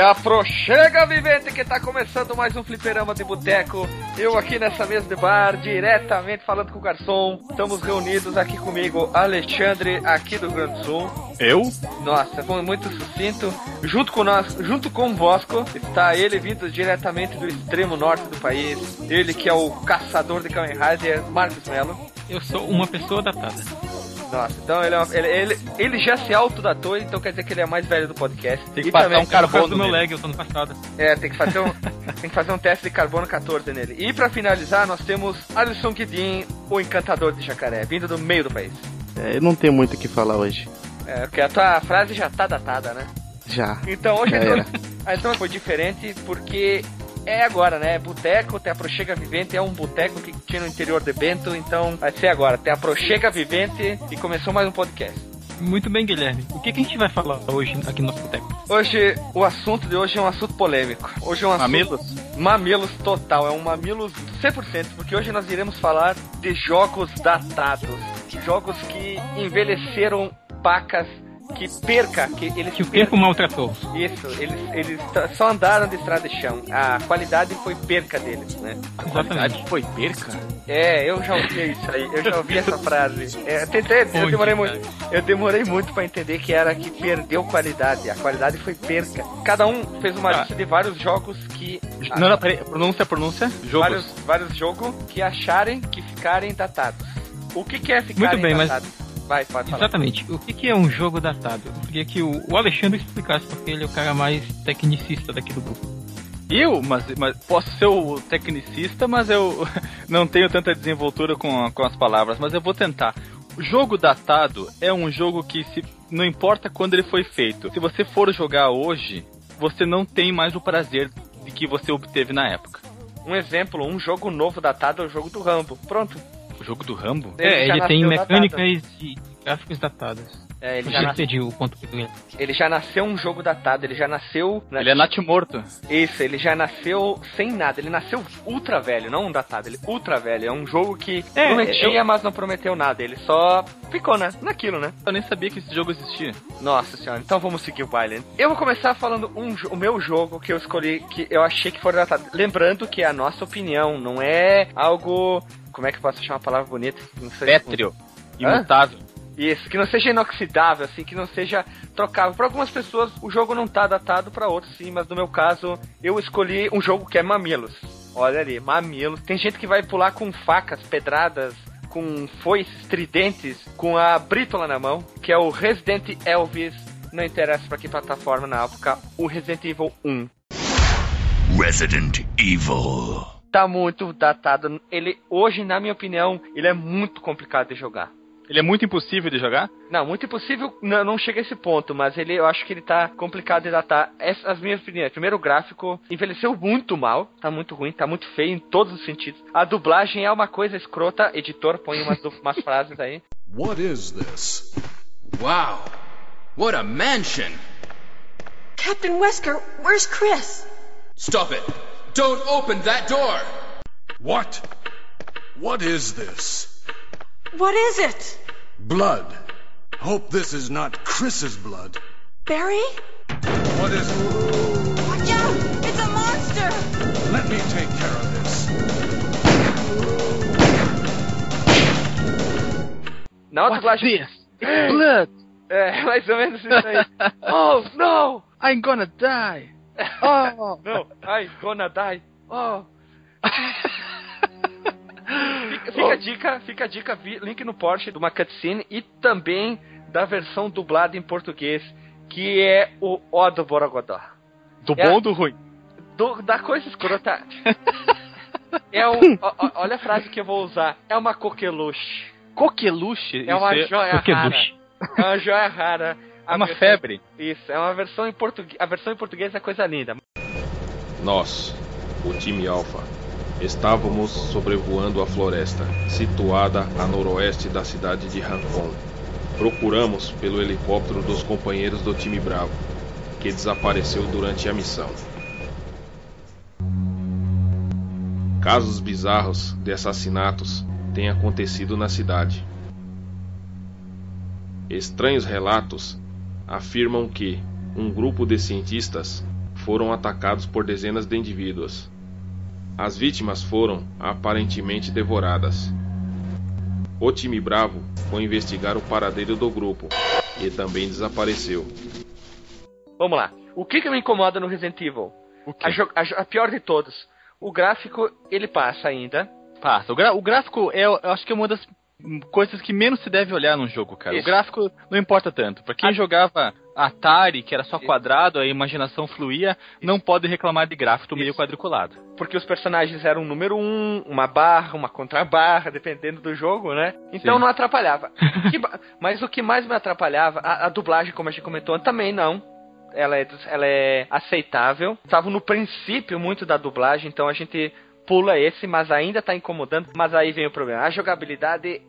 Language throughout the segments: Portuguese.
Te aproxega, vivente, que tá começando mais um fliperama de boteco. Eu aqui nessa mesa de bar, diretamente falando com o garçom. Estamos reunidos aqui comigo, Alexandre, aqui do Grande Sul. Eu? Nossa, foi muito sucinto. Junto com nós, junto com o Bosco, está ele vindo diretamente do extremo norte do país. Ele que é o caçador de Kamen Rider, Marcos Mello. Eu sou uma pessoa datada. Nossa, então ele, é uma, ele, ele, ele, já se autodatou, então quer dizer que ele é mais velho do podcast. Tem que e passar também, um carbono do meu leg, eu tô no passado. É, tem que fazer um, tem que fazer um teste de carbono 14 nele. E pra finalizar, nós temos Alisson Guidin, o encantador de jacaré, vindo do meio do país. É, eu não tenho muito o que falar hoje. É, porque a tua frase já tá datada, né? Já. Então hoje é, então foi diferente porque é agora, né? Boteco, tem a Prochega Vivente, é um boteco que tinha no interior de Bento, então vai ser agora. Tem a Prochega Vivente e começou mais um podcast. Muito bem, Guilherme. O que, que a gente vai falar hoje aqui no nosso boteco? Hoje, o assunto de hoje é um assunto polêmico. Hoje é um assunto... Mamilos? Mamilos total, é um mamilos 100%, porque hoje nós iremos falar de jogos datados. Jogos que envelheceram pacas que perca, que eles que o tempo maltratou. Isso, eles, eles só andaram de estrada de chão. A qualidade foi perca deles, né? A qualidade foi perca? É, eu já ouvi isso aí, eu já ouvi essa frase. É, tentei, eu demorei muito, eu demorei muito para entender que era que perdeu qualidade. A qualidade foi perca. Cada um fez uma ah. lista de vários jogos que não, não, peraí, pronúncia, pronúncia. Jogos. Vários, vários jogos que acharem que ficarem datados. O que, que é ficar Muito bem, datado? mas Vai, pode falar. Exatamente. O que, que é um jogo datado? Eu queria que o, o Alexandre explicasse, porque ele é o cara mais tecnicista daqui do grupo. Eu? Mas, mas posso ser o tecnicista, mas eu não tenho tanta desenvoltura com, com as palavras, mas eu vou tentar. O jogo datado é um jogo que se não importa quando ele foi feito. Se você for jogar hoje, você não tem mais o prazer de que você obteve na época. Um exemplo, um jogo novo datado é o jogo do Rambo. Pronto. O jogo do Rambo? Ele é, ele tem mecânicas e gráficos datados. É, ele já, nasceu, o ponto ele já nasceu um jogo datado, ele já nasceu. Ele é natimorto. Isso, ele já nasceu sem nada. Ele nasceu ultra velho, não um datado, ele ultra velho. É um jogo que é, prometia, eu... mas não prometeu nada. Ele só ficou, né? Naquilo, né? Eu nem sabia que esse jogo existia. Nossa senhora, então vamos seguir o baile. Eu vou começar falando um, o meu jogo que eu escolhi, que eu achei que foi datado. Lembrando que é a nossa opinião, não é algo. Como é que eu posso chamar uma palavra bonita? Não. Pétreo. Imutável. Isso, que não seja inoxidável, assim, que não seja trocável. Para algumas pessoas o jogo não tá datado, para outros sim, mas no meu caso eu escolhi um jogo que é Mamilos. Olha ali, Mamilos. Tem gente que vai pular com facas, pedradas, com foices, tridentes, com a brítola na mão, que é o Resident Elvis. Não interessa para que plataforma na época, o Resident Evil 1. Resident Evil. Tá muito datado. Ele, hoje, na minha opinião, ele é muito complicado de jogar. Ele é muito impossível de jogar? Não, muito impossível não, não chega a esse ponto, mas ele eu acho que ele tá complicado de datar. Essas, as minhas opiniões. Primeiro, o gráfico envelheceu muito mal, tá muito ruim, tá muito feio em todos os sentidos. A dublagem é uma coisa escrota, editor, põe umas, umas frases aí. What is this? Wow! What a mansion! Captain Wesker, where's Chris? Stop it! Don't open that door! What? What is this? What is it? Blood. Hope this is not Chris's blood. Barry? What is it? Watch out! It's a monster! Let me take care of this. Na outra What's this? It's blood! É, mais ou menos isso aí. oh, no! I'm gonna die! Oh! no, I'm gonna die! Oh! Fica, fica a dica, fica a dica, link no Porsche de uma cutscene e também da versão dublada em português, que é o O do Borogodó. Do é bom ou do ruim? Do, da coisa escrota. é um, o, olha a frase que eu vou usar. É uma coqueluche. Coqueluche? É uma joia coqueluche. rara. É uma joia rara. É uma versão, febre. Isso, é uma versão em português. A versão em português é coisa linda. Nós, o time Alpha, Estávamos sobrevoando a floresta, situada a noroeste da cidade de Rancon. Procuramos pelo helicóptero dos companheiros do time Bravo, que desapareceu durante a missão. Casos bizarros de assassinatos têm acontecido na cidade. Estranhos relatos afirmam que um grupo de cientistas foram atacados por dezenas de indivíduos. As vítimas foram aparentemente devoradas. O time Bravo foi investigar o paradeiro do grupo e também desapareceu. Vamos lá. O que, que me incomoda no Resident Evil? A, a a pior de todos. O gráfico, ele passa ainda. Passa. O, o gráfico é, eu acho que é uma das coisas que menos se deve olhar num jogo, cara. Isso. O gráfico não importa tanto. Pra quem A- jogava Atari, que era só Isso. quadrado, a imaginação fluía, não pode reclamar de gráfico meio Isso. quadriculado. Porque os personagens eram um número um, uma barra, uma contrabarra, dependendo do jogo, né? Então Sim. não atrapalhava. Que Mas o que mais me atrapalhava, a, a dublagem, como a gente comentou, também não. Ela é, ela é aceitável. Tava no princípio muito da dublagem, então a gente pula esse, mas ainda tá incomodando. Mas aí vem o problema. A jogabilidade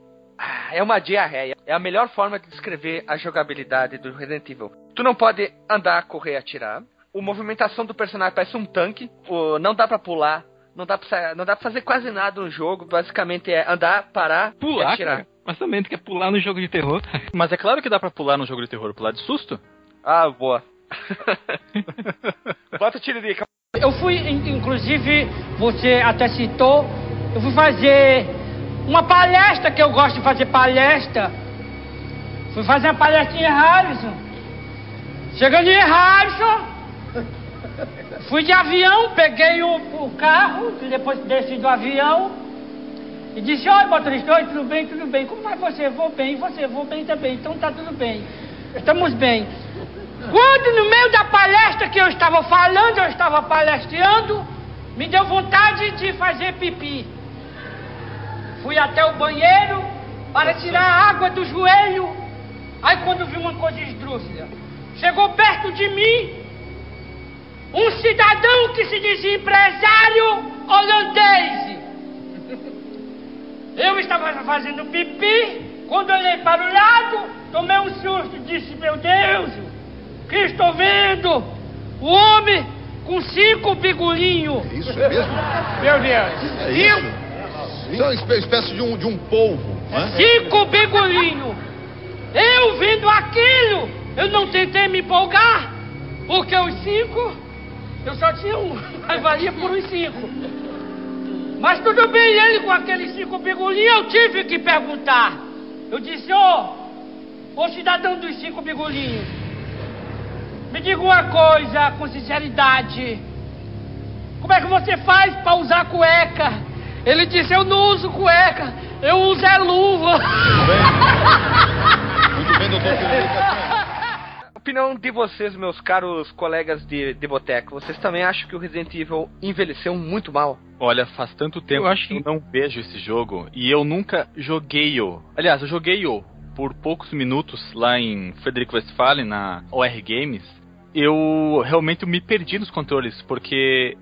é uma diarreia. É a melhor forma de descrever a jogabilidade do Resident Evil. Tu não pode andar, correr, atirar. A movimentação do personagem parece um tanque. O- não dá pra pular. Não dá pra, não dá pra fazer quase nada no jogo. Basicamente é andar, parar e Pular, atirar. cara. Mas também tu quer pular no jogo de terror. Mas é claro que dá pra pular no jogo de terror, pular de susto. Ah, boa. Bota o tiririca. Eu fui, in- inclusive, você até citou, eu fui fazer uma palestra, que eu gosto de fazer palestra. Fui fazer uma palestra em Harrison. Chegando em Harrison, fui de avião, peguei o, o carro, depois desci do avião e disse, oi motorista, oi, tudo bem, tudo bem. Como vai você? Vou bem, você? Vou bem também. Então tá tudo bem. Estamos bem. Quando no meio da palestra que eu estava falando, eu estava palestrando, me deu vontade de fazer pipi. Fui até o banheiro para tirar a água do joelho. Aí quando vi uma coisa esdrúxula, chegou perto de mim um cidadão que se dizia empresário holandês. Eu estava fazendo pipi, quando olhei para o lado, tomei um susto e disse, meu Deus, que estou vendo? O homem com cinco bigulinhos. Isso é mesmo? Meu Deus. É isso? Isso é uma espé- espécie de um, de um polvo, né? cinco bigulinhos. Eu vendo aquilo, eu não tentei me empolgar, porque os cinco, eu só tinha um, mas valia por uns cinco. Mas tudo bem, ele com aqueles cinco bigulinhos, eu tive que perguntar. Eu disse, ô, ô cidadão dos cinco bigulinhos, me diga uma coisa com sinceridade. Como é que você faz para usar cueca? Ele disse, eu não uso cueca, eu uso é luva. Muito bem, doutor Felipe. Opinião de vocês, meus caros colegas de, de boteco. Vocês também acham que o Resident Evil envelheceu muito mal? Olha, faz tanto tempo Eu acho que eu não vejo esse jogo e eu nunca joguei-o. Aliás, eu joguei-o por poucos minutos lá em Frederico Westphalen, na OR Games. Eu realmente me perdi nos controles, porque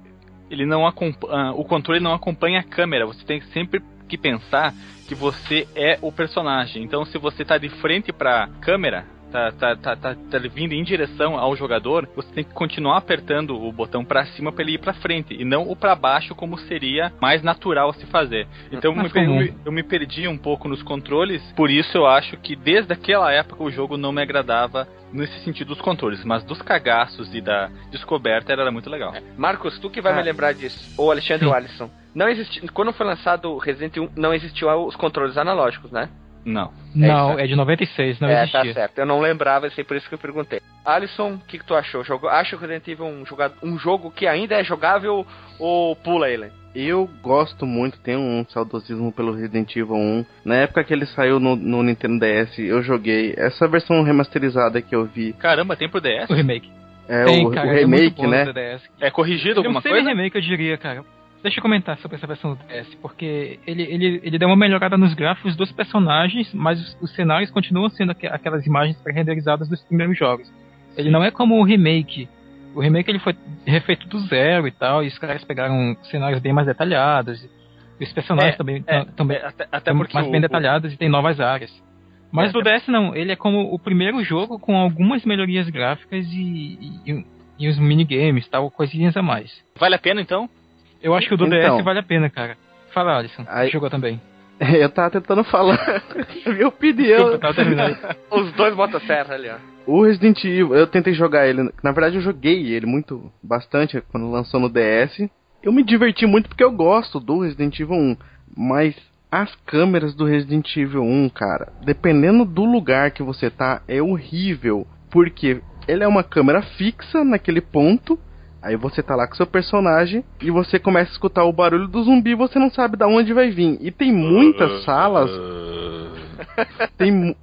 ele não acompa- ah, o controle não acompanha a câmera. Você tem sempre que pensar que você é o personagem. Então, se você tá de frente pra câmera, tá, tá, tá, tá, tá vindo em direção ao jogador, você tem que continuar apertando o botão pra cima pra ele ir pra frente e não o pra baixo como seria mais natural a se fazer. Então, Mais me eu, eu me perdi um pouco nos controles, por isso eu acho que desde aquela época o jogo não me agradava nesse sentido dos controles, mas dos cagaços e da descoberta era muito legal. Marcos, tu que vai Ah. me lembrar disso. Ou Alexandre Alisson. Não existe, quando foi lançado o Resident Evil, não existiu os controles analógicos, né? Não. Não, isso. é de 96, não é, existia. tá certo. Eu não lembrava, sei por isso que eu perguntei. Alisson, o que, que tu achou? Jogo, acha o Resident Evil um, joga- um jogo que ainda é jogável ou pula ele? Eu gosto muito, tenho um saudosismo pelo Resident Evil 1. Na época que ele saiu no, no Nintendo DS, eu joguei. Essa versão remasterizada que eu vi Caramba, tem pro DS? O remake. é Tem, o, cara, o é muito remake, bom né? do DS. É corrigido é um alguma coisa? semi-remake, eu diria, cara. Deixa eu comentar sobre essa versão do DS, porque ele, ele, ele deu uma melhorada nos gráficos dos personagens, mas os, os cenários continuam sendo aqu- aquelas imagens pré-renderizadas dos primeiros jogos. Ele não é como o remake. O remake ele foi refeito do zero e tal, e os caras pegaram cenários bem mais detalhados. E os personagens É, também É, também é, até, até porque mais o- bem detalhados e tem novas áreas. Mas É, do DS não, ele é como o primeiro jogo com algumas melhorias gráficas e, e, e uns minigames, tal, coisinhas a mais. Vale a pena então? Eu acho que o do Então. DS vale a pena, cara. Fala, Alisson. Aí- Jogou também. Eu tava tentando falar minha opinião. Desculpa, tava terminando. Os dois motosserra ali, ó. O Resident Evil, eu tentei jogar ele. Na verdade, eu joguei ele muito bastante quando lançou no DS. Eu me diverti muito porque eu gosto do Resident Evil 1. Mas as câmeras do Resident Evil 1, cara, dependendo do lugar que você tá, é horrível. Porque ele é uma câmera fixa naquele ponto. Aí você tá lá com seu personagem e você começa a escutar o barulho do zumbi e você não sabe de onde vai vir. E tem muitas salas tem, mu-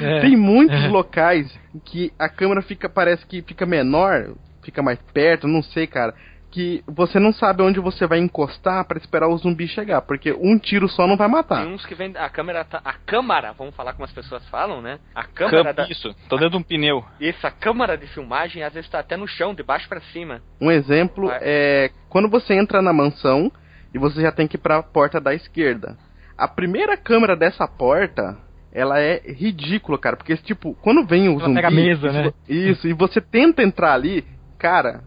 É. tem muitos É. locais que a câmera fica parece que fica menor, fica mais perto, não sei, cara, que você não sabe onde você vai encostar pra esperar o zumbi chegar, porque um tiro só não vai matar. Tem uns que vem. A câmera tá. A câmara, vamos falar como as pessoas falam, né? A câmera Cam- da. Isso, tô dentro de um pneu. Isso, a câmara de filmagem às vezes tá até no chão, de baixo pra cima. Um exemplo Vai. é quando você entra na mansão e você já tem que ir pra porta da esquerda. A primeira câmera dessa porta, ela é ridícula, cara, porque tipo, quando vem o Ela zumbi, pega a mesa, né? Isso, e você tenta entrar ali, cara,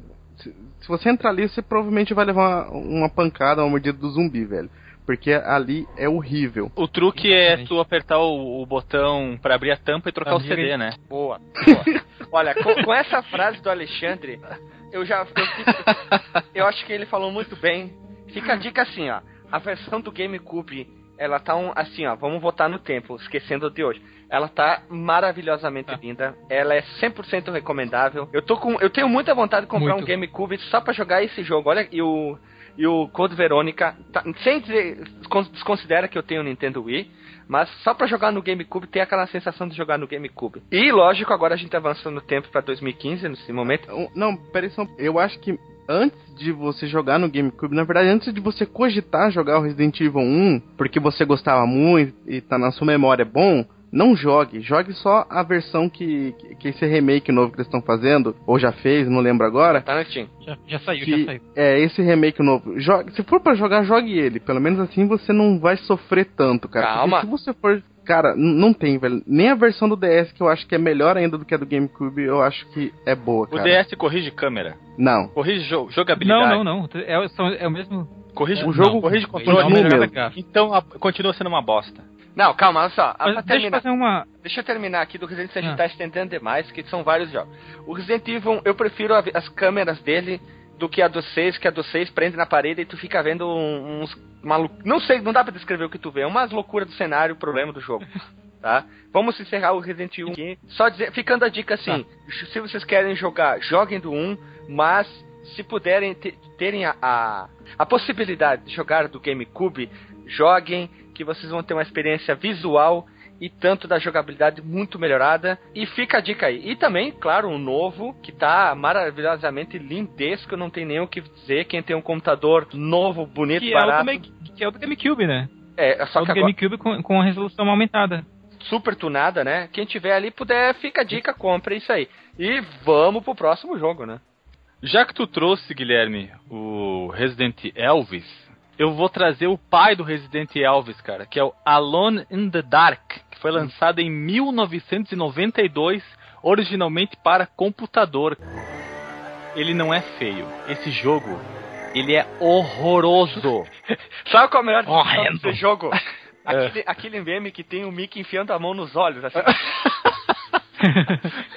se, você entrar ali, você provavelmente vai levar uma, uma pancada, uma mordida do zumbi, velho. Porque ali é horrível. O truque é Exatamente. tu apertar o, o botão pra abrir a tampa e trocar o Abrir CD, né? Boa. boa. Olha, com, com essa frase do Alexandre, eu já. Eu, fico- eu acho que ele falou muito bem. Fica a dica assim, ó. A versão do GameCube, ela tá um, assim, ó. Vamos voltar no tempo, esquecendo de hoje. Ela tá maravilhosamente linda. Ela é 100% recomendável. Eu tô com, eu tenho muita vontade de comprar Muito. um GameCube só pra jogar esse jogo. Olha, e o e o Code Verônica, tá- sem dizer, desconsidera que eu tenho o Nintendo Wii, mas só pra jogar no GameCube tem aquela sensação de jogar no GameCube. E lógico, agora a gente avança no tempo pra 2015 nesse momento. Não, peraí, só, eu acho que antes de você jogar no GameCube, na verdade, antes de você cogitar jogar o Resident Evil 1, porque você gostava muito e tá na sua memória bom, não jogue. Jogue só a versão que, que, esse remake novo que eles estão fazendo, ou já fez, não lembro agora. Tá no Steam. Já, já saiu, Que já saiu. é esse remake novo. Jogue, se for pra jogar, jogue ele. Pelo menos assim você não vai sofrer tanto, cara. Porque Calma. se você for. Cara, não tem, velho. Nem a versão do DS, que eu acho que é melhor ainda do que a do GameCube, eu acho que é boa, O cara. DS corrige câmera, Não. corrige jo jogabilidade. Não, não, não. É, é o mesmo. Corrige O jogo não, corrige controle. o mesmo. Então a- continua sendo uma bosta. Não, calma, olha só. Mas deixa eu terminar, fazer uma. deixa eu terminar aqui do Resident Evil, a gente Ah. tá estendendo demais, que são vários jogos. O Resident Evil, eu prefiro a- as câmeras dele do que a do 6, que a do 6 prende na parede e tu fica vendo uns malucos. Não sei, não dá pra descrever o que tu vê, é umas loucuras do cenário, problema do jogo. Tá? Vamos encerrar o Resident Evil aqui. Só dizer, ficando a dica assim: se vocês querem jogar, joguem do 1, mas se puderem te- terem a, a, a possibilidade de jogar do GameCube, joguem, que vocês vão ter uma experiência visual e tanto da jogabilidade muito melhorada. E fica a dica aí. E também, claro, um novo que tá maravilhosamente lindesco, não tem nem o que dizer. Quem tem um computador novo, bonito, Que é, o do barato. Que é o do GameCube, né? É, É só o que agora, GameCube com, com a resolução aumentada. super tunada, né? Quem tiver ali puder, fica a dica, compre isso aí. E vamos pro próximo jogo, né? Já que tu trouxe, Guilherme, o Resident Elvis, eu vou trazer o pai do Resident Elvis, cara, que é o Alone in the Dark, que foi lançado em 1992, originalmente para computador. Ele não é feio. Esse jogo, ele é horroroso. Sabe qual é a melhor Horrendo. desse jogo? Aquele, aquele meme que tem o Mickey enfiando a mão nos olhos, assim.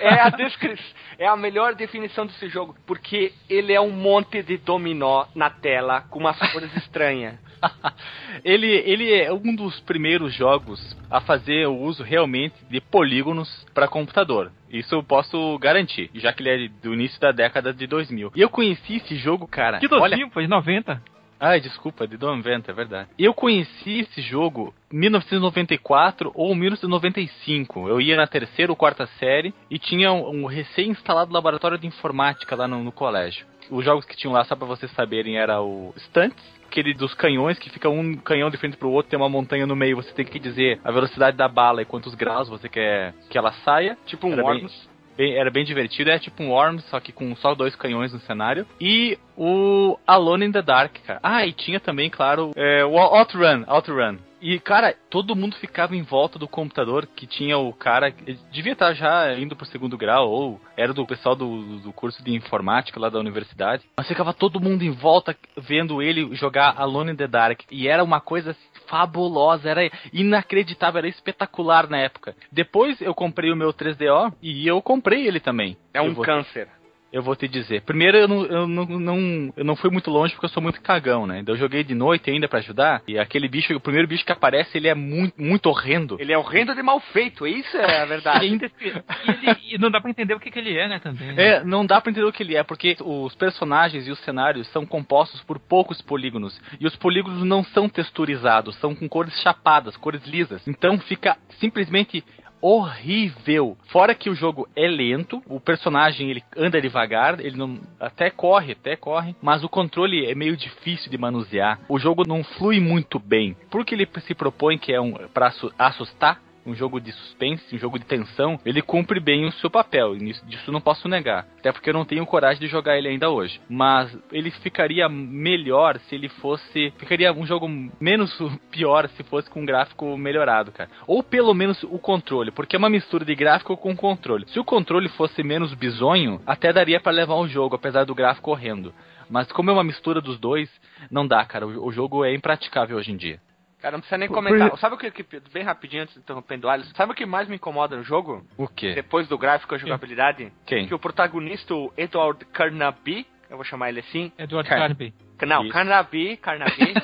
é, a descri... é a melhor definição desse jogo, porque ele é um monte de dominó na tela com umas cores estranhas. ele, ele é um dos primeiros jogos a fazer o uso realmente de polígonos para computador. Isso eu posso garantir, já que ele é do início da década de 2000. E eu conheci esse jogo, cara. Que olha, docinho, foi de 90. Ai, desculpa, de 90, é verdade. Eu conheci esse jogo em 1994 ou 1995. Eu ia na terceira ou quarta série e tinha um, um recém-instalado laboratório de informática lá no, no colégio. Os jogos que tinham lá, só pra vocês saberem, era o Stunts, aquele dos canhões, que fica um canhão de frente pro outro, tem uma montanha no meio, você tem que dizer a velocidade da bala e quantos graus você quer que ela saia. Tipo um Worms. Bem- era bem divertido, é tipo um Worms, só que com só dois canhões no cenário. E o Alone in the Dark, cara. Ah, e tinha também, claro, é, o Outrun, Outrun. E, cara, todo mundo ficava em volta do computador que tinha o cara. Devia estar já indo pro segundo grau, ou era do pessoal do, do curso de informática lá da universidade. Mas ficava todo mundo em volta vendo ele jogar Alone in the Dark. E era uma coisa fabulosa, era inacreditável, era espetacular na época. Depois eu comprei o meu 3DO e eu comprei ele também. É um vou- câncer. Eu vou te dizer. Primeiro, eu não, eu não, não, eu não fui muito longe porque eu sou muito cagão, né? Então eu joguei de noite ainda pra ajudar. E aquele bicho, o primeiro bicho que aparece, ele é muito, muito horrendo. Ele é horrendo de mal feito, isso é a E, verdade. ainda, e, ele- e não dá pra entender o que, que ele é, né, também. né? É, não dá pra entender o que ele é, porque os personagens e os cenários são compostos por poucos polígonos. E os polígonos não são texturizados, são com cores chapadas, cores lisas. Então fica simplesmente horrível. Fora que o jogo é lento, o personagem ele anda devagar, ele não até corre, até corre, mas o controle é meio difícil de manusear. O jogo não flui muito bem, porque ele se propõe que é um para assustar um jogo de suspense, um jogo de tensão, ele cumpre bem o seu papel, disso não posso negar. Até porque eu não tenho coragem de jogar ele ainda hoje. Mas ele ficaria melhor se ele fosse. Ficaria um jogo menos pior se fosse com um gráfico melhorado, cara. Ou pelo menos o controle, porque é uma mistura de gráfico com controle. Se o controle fosse menos bizonho, até daria pra levar o jogo, apesar do gráfico horrendo. Mas como é uma mistura dos dois, não dá, cara. O jogo é impraticável hoje em dia. Cara, não precisa nem comentar. por- Sabe o que, que- bem rapidinho antes de interrompendo o Alisson, sabe o que mais me incomoda no jogo? O quê? Depois do gráfico e a jogabilidade? Quem? Que o protagonista, o Edward Carnaby, eu vou chamar ele assim. Edward Car- Carnaby. Não. Carnaby, Carnaby.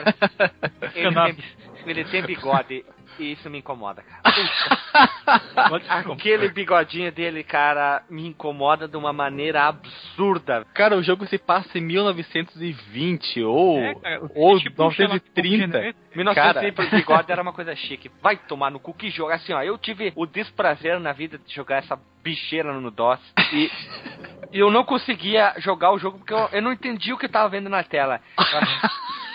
ele, tem, ele tem bigode. E isso me incomoda, cara. Aquele bigodinho dele, cara, me incomoda de uma maneira absurda. Cara, o jogo se passa em 1920 ou, É, cara, o ou tipo um Sherlock Holmes 930. genérico. 1900 pro bigode era uma coisa chique. Vai tomar no cu que jogo. Assim, ó, eu tive o desprazer na vida de jogar essa bicheira no DOS. E e eu não conseguia jogar o jogo porque eu, eu não entendi o que eu tava vendo na tela.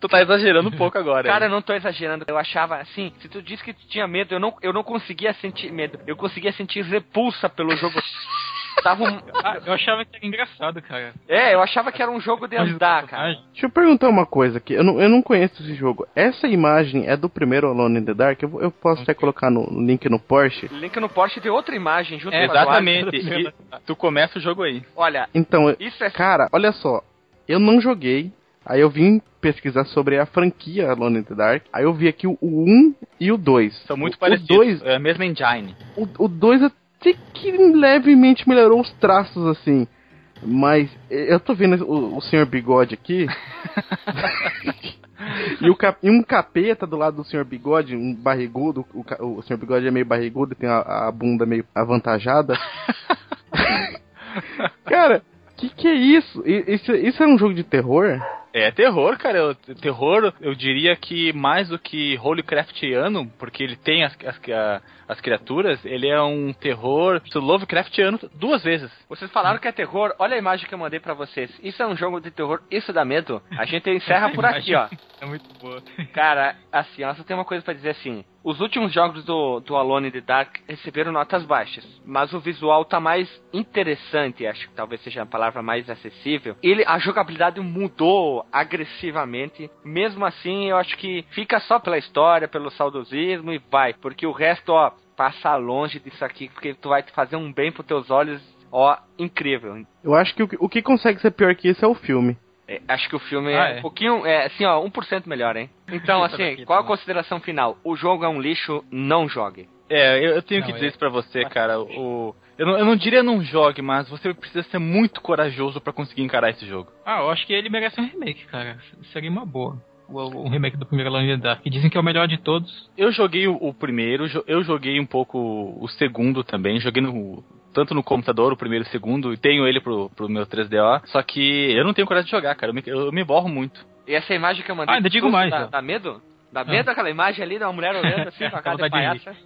Tu tá exagerando um pouco agora. Cara, eu não tô exagerando. Eu achava assim, se tu disse que tu tinha medo, eu não, eu não conseguia sentir medo. Eu conseguia sentir repulsa pelo jogo. Tava um- Ah, eu achava que era engraçado, cara. É, eu achava que era um jogo de andar, cara. Deixa eu perguntar uma coisa aqui. Eu não, eu não conheço esse jogo. Essa imagem é do primeiro Alone in the Dark? Eu, eu posso até colocar no link no Porsche. Link no Porsche tem outra imagem junto É, com a exatamente. E tu começa o jogo aí. Olha, Então, isso é cara, olha só. Eu não joguei. Aí eu vim pesquisar sobre a franquia Alone in the Dark. Aí eu vi aqui o 1 e o 2. São muito o, parecidos. O 2 É a mesma engine. o, o 2 até que levemente melhorou os traços assim. Mas eu tô vendo o, o senhor bigode aqui. e, cap- e um capeta do lado do senhor bigode, um barrigudo. O, o senhor bigode é meio barrigudo, tem a, a bunda meio avantajada. Cara, que que é isso? Isso, isso é um jogo de terror? É terror, cara. Eu- terror, eu diria que mais do que Holycraftiano, porque ele tem as, as, as criaturas, ele é um terror Lovecraftiano duas vezes. Vocês falaram que é terror, olha a imagem que eu mandei pra vocês. Isso é um jogo de terror, isso dá medo. A gente encerra por aqui, ó. É muito boa. Cara, assim, ó, só tem uma coisa pra dizer assim. Os últimos jogos do, do Alone in the Dark receberam notas baixas, mas o visual tá mais interessante, acho que talvez seja a palavra mais acessível. Ele, a jogabilidade mudou agressivamente. Mesmo assim, eu acho que fica só pela história, pelo saudosismo e vai, porque o resto, ó, passa longe disso aqui, porque tu vai te fazer um bem pros teus olhos, ó, incrível. Eu acho que o, que- o que consegue ser pior que isso é o filme. É, acho que o filme Ah, é, é? um pouquinho, é assim, ó, 1% melhor, hein? Então, assim, qual a consideração final? O jogo é um lixo, não jogue. É, eu, eu tenho Não, que é- dizer isso pra você, cara. O, eu, não, eu não diria não jogue, mas você precisa ser muito corajoso pra conseguir encarar esse jogo. Ah, eu acho que ele merece um remake, cara. Seria uma boa. O, o remake do primeiro Alone in the Dark. Que dizem que é o melhor de todos. Eu joguei o, o primeiro, jo- eu joguei um pouco o segundo também, joguei no, tanto no computador, o primeiro e o segundo, e tenho ele pro, pro meu 3DO, só que eu não tenho coragem de jogar, cara, eu me, eu me borro muito. E essa imagem que eu mandei. Ah, ainda digo mais, Dá, dá medo? Dá medo aquela imagem ali de uma mulher olhando assim com a cara de palhaça?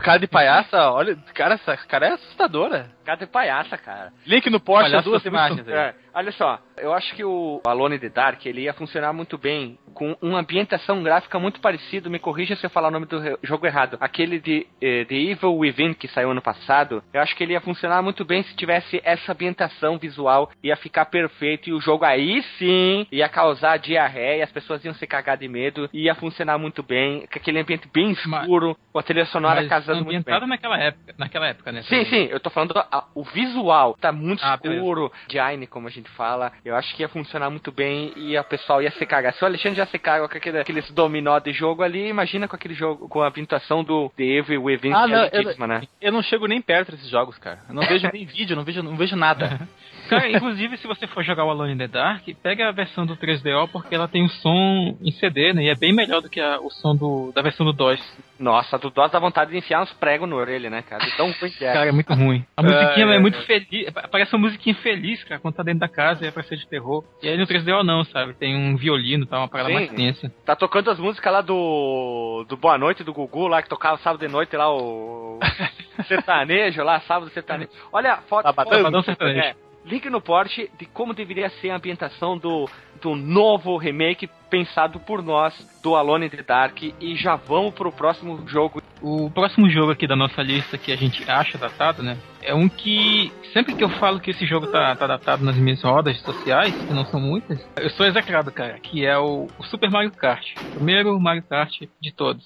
Cara de palhaça, olha, cara, essa cara é assustadora. Cada palhaça, cara. Link no post, Palhaço as duas imagens aí. É, olha só, eu acho que o Alone in the Dark ele ia funcionar muito bem com uma ambientação gráfica muito parecida. Me corrija se eu falar o nome do jogo errado. Aquele de eh, The Evil Within que saiu ano passado. Eu acho que ele ia funcionar muito bem se tivesse essa ambientação visual. Ia ficar perfeito e o jogo aí sim ia causar diarreia. As pessoas iam se cagar de medo. Ia funcionar muito bem. Com aquele ambiente bem escuro, com a trilha sonora Mas casando muito bem. ambientado naquela época, naquela época, né? Sim, sim, eu tô falando a- o visual, tá muito Ah, escuro, Jaine, como a gente fala. Eu acho que ia funcionar muito bem e o pessoal ia se cagar. Se o Alexandre já se caga com aquele, aqueles dominó de jogo ali, imagina com aquele jogo, com a ambientação do The Evil Within, Ah, não, é lindíssima, né? Eu não chego nem perto desses jogos, cara. Eu não vejo nem vídeo, não vejo, não vejo nada. Cara, inclusive, se você for jogar o Alone in the Dark, pega a versão do 3DO porque ela tem o som em CD, né? E é bem melhor do que a- o som do, da versão do DOS. Nossa, do DOS dá vontade de enfiar uns pregos no orelha, né, cara? De tão ruim que é. Cara, é muito ruim. A musiquinha é, é, é, muito é. feliz. Parece uma musiquinha feliz, cara, quando tá dentro da casa e é pra ser de terror. E aí no 3DO não, sabe? Tem um violino, tá? Uma parada Sim. mais tensa. Tá tocando as músicas lá do. do Boa Noite do Gugu, lá que tocava sábado de noite lá o. sertanejo lá, sábado sertanejo. Olha a foto. Sabadão foto- sertanejo. É, link no porte de como deveria ser a ambientação do, do novo remake pensado por nós do Alone in the Dark. E já vamos pro próximo jogo. O próximo jogo aqui da nossa lista que a gente acha datado, né? É um que sempre que eu falo que esse jogo tá, tá datado nas minhas rodas sociais, que não são muitas, eu sou execrado, cara, que é o, o Super Mario Kart. O primeiro Mario Kart de todos.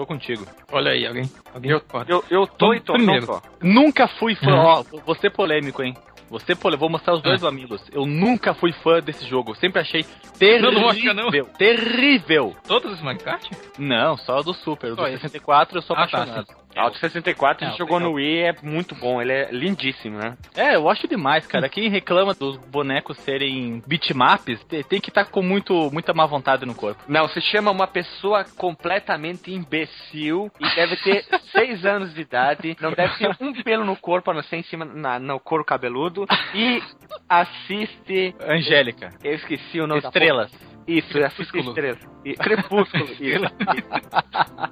Tô contigo. Olha aí, alguém, alguém concorda? Eu, eu tô Então, e tô, primeiro. não tô. Nunca fui fã. Uhum. Ó, vou ser polêmico, hein? Você pole... Vou mostrar os dois amigos. Eu nunca fui fã desse jogo. Eu sempre achei terrível. Não, não. Terrível. Todos os Mario Kart? Não, só do Super. Só do esse. 64 eu sou Ah, tá, Alto 64 É, ele jogou no Wii, é muito bom, ele é lindíssimo, né? É, eu acho demais, cara. Quem reclama dos bonecos serem bitmaps te- tem que estar com muito, muita má vontade no corpo. Não, se chama uma pessoa completamente imbecil e deve ter seis anos de idade, não deve ter um pelo no corpo, a não ser em cima na- no couro cabeludo, e assiste. Angélica. Eu esqueci o nome Estrelas. Isso, Crepúsculo. E, Crepúsculo, isso, isso.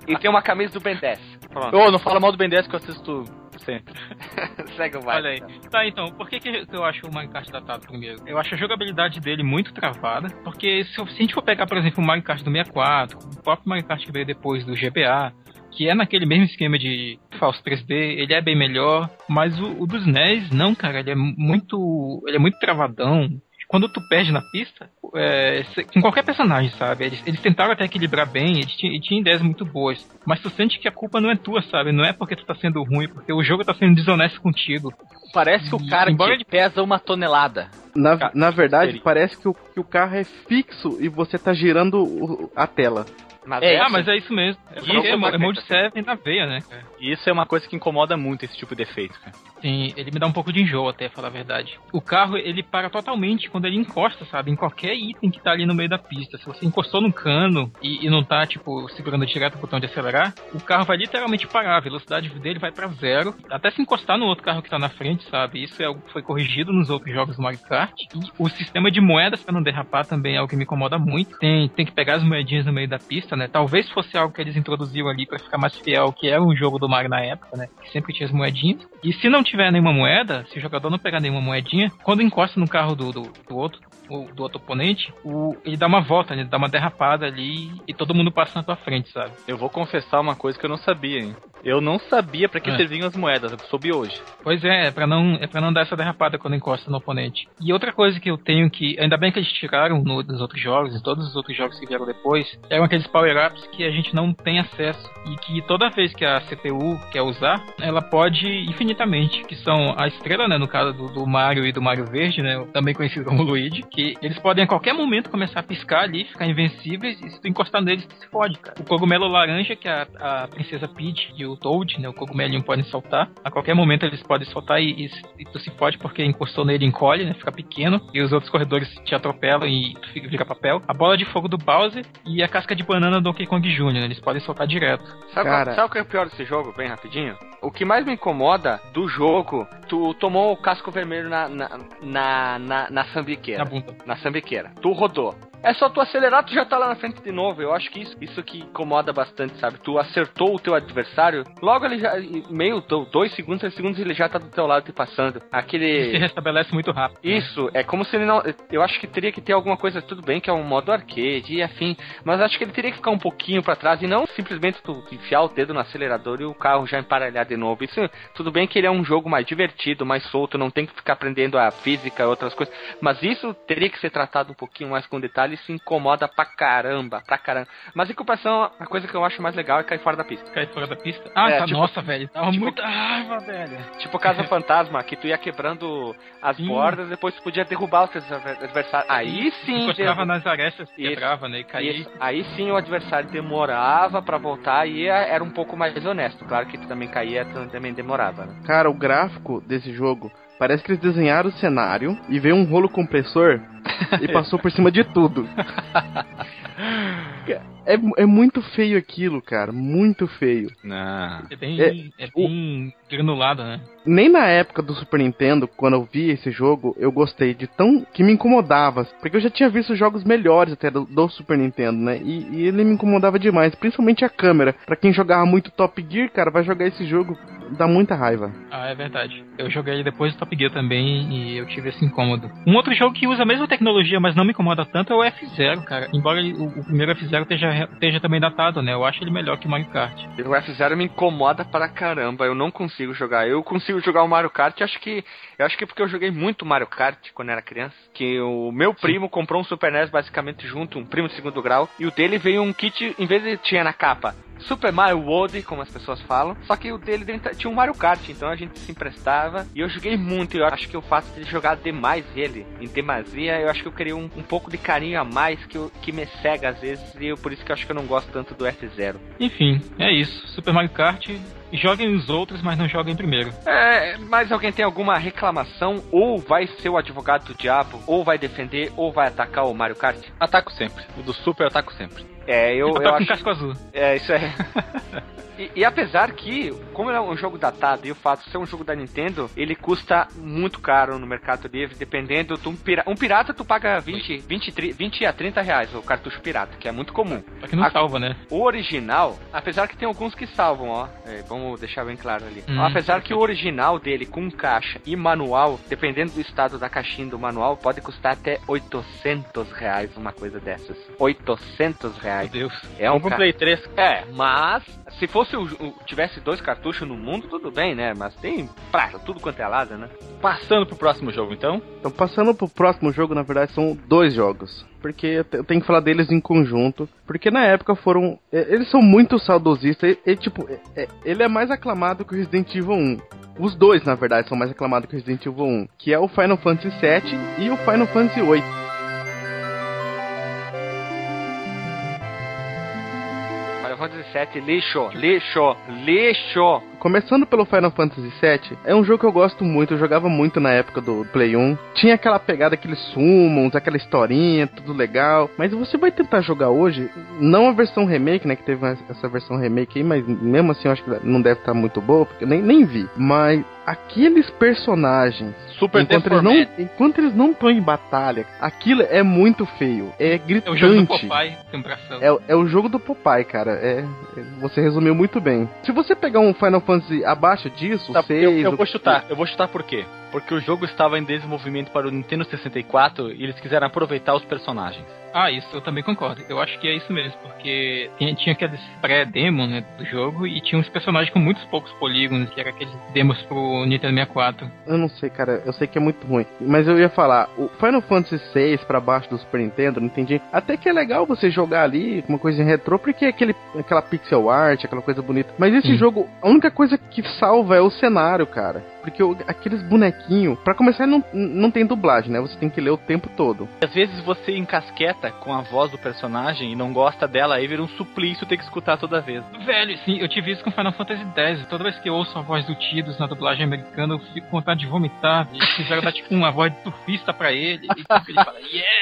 E tem uma camisa do Ben 10. Pronto. Ô, não fala mal do Ben 10 que eu assisto sempre. Segue o baile. Olha aí. Tá, então, por que, que eu acho o Mario Kart datado primeiro? Eu acho a jogabilidade dele muito travada, porque se, se a gente for pegar, por exemplo, o Mario Kart do 64, o próprio Mario Kart que veio depois do GBA, que é naquele mesmo esquema de falso 3D, ele é bem melhor, mas o, o dos NES, não, cara, ele é muito. ele é muito travadão. Quando tu perde na pista, é, cê- com qualquer personagem, sabe? Eles, eles tentaram até equilibrar bem, eles tinham, eles tinham ideias muito boas. Mas tu sente que a culpa não é tua, sabe? Não é porque tu tá sendo ruim, porque o jogo tá sendo desonesto contigo. Parece que o cara embora que ele- pesa uma tonelada. Na, na verdade, parece que o, que o carro é fixo e você tá girando o- a tela. Mas É, é, ah, mas é isso mesmo. É, Isso é é, é Mode coisa. 7 na veia, né? cara? E isso é uma coisa que incomoda muito, esse tipo de efeito, cara. Sim, ele me dá um pouco de enjoo até, falar a verdade. O carro, ele para totalmente quando ele encosta, sabe? Em qualquer item que tá ali no meio da pista. Se você encostou no cano e, e não tá, tipo, segurando direto o botão de acelerar, o carro vai literalmente parar. A velocidade dele vai pra zero. Até se encostar no outro carro que tá na frente, sabe? Isso é algo que foi corrigido nos outros jogos do Mario Kart. E o sistema de moedas pra não derrapar também é algo que me incomoda muito. Tem, tem que pegar as moedinhas no meio da pista, né? Talvez fosse algo que eles introduziram ali pra ficar mais fiel que era um jogo do Mario na época, né? Que sempre tinha as moedinhas. E se não tiver nenhuma moeda, se o jogador não pegar nenhuma moedinha, quando encosta no carro do, do, do outro, o- do outro oponente, o, ele dá uma volta, né? Ele dá uma derrapada ali e todo mundo passa na tua frente, sabe? Eu vou confessar uma coisa que eu não sabia, hein? Eu não sabia pra que É. serviam as moedas, eu soube hoje. Pois é, é pra não, é pra não dar essa derrapada quando encosta no oponente. E outra coisa que eu tenho que. Ainda bem que eles tiraram no- nos outros jogos, em todos os outros jogos que vieram depois, eram aqueles power-ups que a gente não tem acesso. E que toda vez que a CPU quer usar, ela pode infinitamente. Que são a estrela, né? No caso do, do Mario e do Mario Verde, né? Também conhecido como Luigi. Que eles podem a qualquer momento começar a piscar ali, ficar invencíveis, e se tu encostar neles, tu se fode, cara. O cogumelo laranja, que a, a princesa Peach e o Toad, né? O cogumelinho podem soltar. A qualquer momento eles podem soltar e, e, e tu se fode porque encostou nele encolhe, né? Fica pequeno. E os outros corredores te atropelam e tu fica, vira papel. A bola de fogo do Bowser e a casca de banana do Donkey Kong Jr., né? Eles podem soltar direto. Sabe, Cara. qual, sabe o que é o pior desse jogo, bem rapidinho? O que mais me incomoda do jogo, tu tomou o casco vermelho na, na, na, na, na sambiqueira. Na bunda. Na sambiqueira. Tu rodou. É só tu acelerar, tu já tá lá na frente de novo. Eu acho que isso, isso que incomoda bastante, sabe? Tu acertou o teu adversário, logo ele já, meio, dois segundos, três segundos, ele já tá do teu lado te passando. Aquele. Se restabelece muito rápido. né? Isso, é como se ele não. Eu acho que teria que ter alguma coisa, tudo bem, que é um modo arcade e afim, mas acho que ele teria que ficar um pouquinho pra trás e não simplesmente tu enfiar o dedo no acelerador e o carro já emparelhar de novo. Isso, tudo bem que ele é um jogo mais divertido, mais solto, não tem que ficar aprendendo a física e outras coisas, mas isso teria que ser tratado um pouquinho mais com detalhe e isso incomoda pra caramba, pra caramba. Mas em comparação, a coisa que eu acho mais legal é cair fora da pista. Cair fora da pista? Ah, É, tá, tipo- nossa, velho. Tava tipo- muita raiva, velho. Tipo Casa Fantasma, que tu ia quebrando as Sim. bordas, depois tu podia derrubar os teus adver- adversários. Aí sim, Encostava nas arestas, quebrava, né? E caía. Isso. Aí sim o adversário demorava pra voltar e ia- era um pouco mais honesto. Claro que tu também caía, tu também demorava, né? Cara, o gráfico desse jogo parece que eles desenharam o cenário e veio um rolo compressor e passou por cima de tudo. É, é muito feio aquilo, cara. Muito feio. Não. É bem, É, é, bem granulado, né? Nem na época do Super Nintendo, quando eu vi esse jogo, eu gostei de tão. que me incomodava. Porque eu já tinha visto jogos melhores até do, do Super Nintendo, né? E, e ele me incomodava demais, principalmente a câmera. Pra quem jogava muito Top Gear, cara, vai jogar esse jogo, dá muita raiva. Ah, é verdade. Eu joguei ele depois do Top Gear também e eu tive esse incômodo. Um outro jogo que usa a mesma tecnologia, mas não me incomoda tanto, é o F-Zero, cara. Embora ele- o, o primeiro F-Zero esteja, esteja também datado, né? Eu acho ele melhor que o Mario Kart. O F0 me incomoda pra caramba, eu não consigo jogar. Eu consigo jogar o Mario Kart, acho que eu acho que porque eu joguei muito Mario Kart quando era criança, que o meu primo comprou um Super NES basicamente junto, um primo de segundo grau, e o dele veio um kit, em vez de tinha na capa Super Mario World, como as pessoas falam, só que o dele dentro tinha um Mario Kart, então a gente se emprestava e eu joguei muito. e Eu acho que o fato de jogar demais ele, em demasia, eu acho que eu queria um, um pouco de carinho a mais que, eu- que me cega às vezes, e eu, por isso que eu acho que eu não gosto tanto do F0. Enfim, é isso. Super Mario Kart. Joguem os outros, mas não joguem primeiro. É, mas alguém tem alguma reclamação? Ou vai ser o advogado do diabo, ou vai defender, ou vai atacar o Mario Kart? Ataco sempre. O do Super eu ataco sempre. É, eu, Tá eu com acho. casco azul. É, isso é. E, e apesar que, como ele é um jogo datado e o fato de ser um jogo da Nintendo, ele custa muito caro no Mercado Livre, dependendo de um pirata. Um pirata tu paga 20, 20, tri- 20 a 30 reais o cartucho pirata, que é muito comum. Só que não A- salva, né? O original, apesar que tem alguns que salvam, ó, é, vamos deixar bem claro ali. Hum, apesar que o original dele com caixa e manual, dependendo do estado da caixinha do manual, pode custar até 800 reais uma coisa dessas. 800 Meu. Deus. É um ca- Play 3. é, mas se fosse o, o- tivesse dois cartuchos no mundo, tudo bem, né? Mas tem pra tudo quanto é lado, né? Passando pro próximo jogo, então. Então, passando pro próximo jogo, na verdade, são dois jogos. Porque eu tenho que falar deles em conjunto. Porque na época foram. é, Eles são muito saudosistas. E, e, tipo, é- é- ele é mais aclamado que o Resident Evil 1. Os dois, na verdade, são mais aclamados que o Resident Evil 1. Que é o Final Fantasy VII e o Final Fantasy VIII. VII, lixo, lixo, lixo. Começando pelo Final Fantasy VII, é um jogo que eu gosto muito, eu jogava muito na época do Play 1. Tinha aquela pegada, aqueles summons, aquela historinha, tudo legal. Mas você vai tentar jogar hoje, não a versão remake, né, que teve essa versão remake aí, mas mesmo assim eu acho que não deve estar muito boa, porque eu nem, nem vi. Mas aqueles personagens, Super enquanto eles, não, enquanto eles não estão em batalha, aquilo é muito feio, é É gritante. o jogo do Popeye. É, o- é o jogo do Popeye, cara. É, é- você resumiu muito bem. Se você pegar um Final Fantasy abaixo disso, Tá, 6, eu, eu o- vou chutar. Eu vou chutar por quê? Porque o jogo estava em desenvolvimento para o Nintendo 64 e eles quiseram aproveitar os personagens. Ah, isso eu também concordo. Eu acho que é isso mesmo, porque tinha, tinha aqueles pré-demo né, do jogo e tinha uns personagens com muitos poucos polígonos, que eram aqueles demos pro Nintendo 64. Eu não sei, cara. Eu sei que é muito ruim. Mas eu ia falar, o Final Fantasy VI pra baixo do Super Nintendo, não entendi. Até que é legal você jogar ali, uma coisa em retrô, porque é aquele, aquela pixel art, aquela coisa bonita. Mas esse Sim. jogo, a única coisa que salva é o cenário, cara. Porque o- aqueles bonequinhos, pra começar, não, não tem dublagem, né? Você tem que ler o tempo todo. Às vezes você encasqueta com a voz do personagem e não gosta dela, aí vira um suplício ter que escutar toda vez. Velho, sim, eu tive isso com Final Fantasy X. Toda vez que eu ouço a voz do Tidus na dublagem americana, eu fico com vontade de vomitar. Eles fizeram dar tipo uma voz de surfista pra ele. E ele fala, yeah!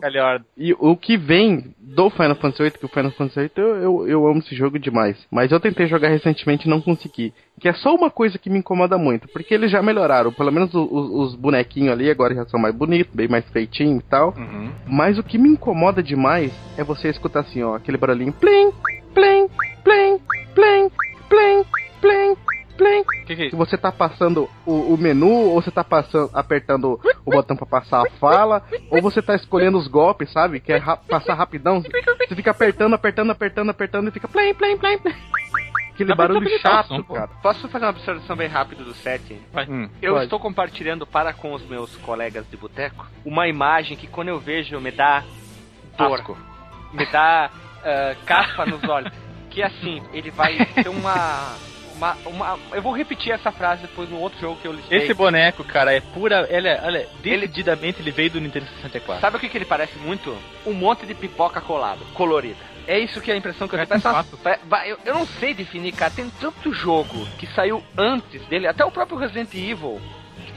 Calhorda. E o que vem do Final Fantasy VIII, que o Final Fantasy VIII eu, eu, eu amo esse jogo demais. Mas eu tentei jogar recentemente e não consegui. Que é só uma coisa que me incomoda muito, porque eles já melhoraram. Pelo menos os, os bonequinhos ali agora já são mais bonitos, bem mais feitinhos e tal. Uhum. Mas o que me incomoda demais é você escutar assim, ó, aquele barulhinho plim, plim, plim, plim, plim, plim, plim. Que que é Se isso? você tá passando o, o menu, ou você tá passando, apertando o botão pra passar a fala, ou você tá escolhendo os golpes, sabe? Que é ra- passar rapidão. Você fica apertando, apertando, apertando, apertando e fica plim, plim, plim, plim. Aquele Dá barulho chato, som, pô. cara. Posso fazer uma observação bem rápida do set? Hum. Eu Pode. estou compartilhando para com os meus colegas de boteco uma imagem que quando eu vejo me dá dor, Asco. me dá ah, caspa nos olhos. Que assim, ele vai ter uma, uma, uma. Eu vou repetir essa frase depois no outro jogo que eu listei. Esse boneco, cara, é pura. Ele é, olha, decididamente ele veio do Nintendo 64. Sabe o que, que ele parece muito? Um monte de pipoca colado, colorida. É isso que é a impressão que eu tenho. Va- eu, eu não sei definir, cara. Tem tanto jogo que saiu antes dele, até o próprio Resident Evil,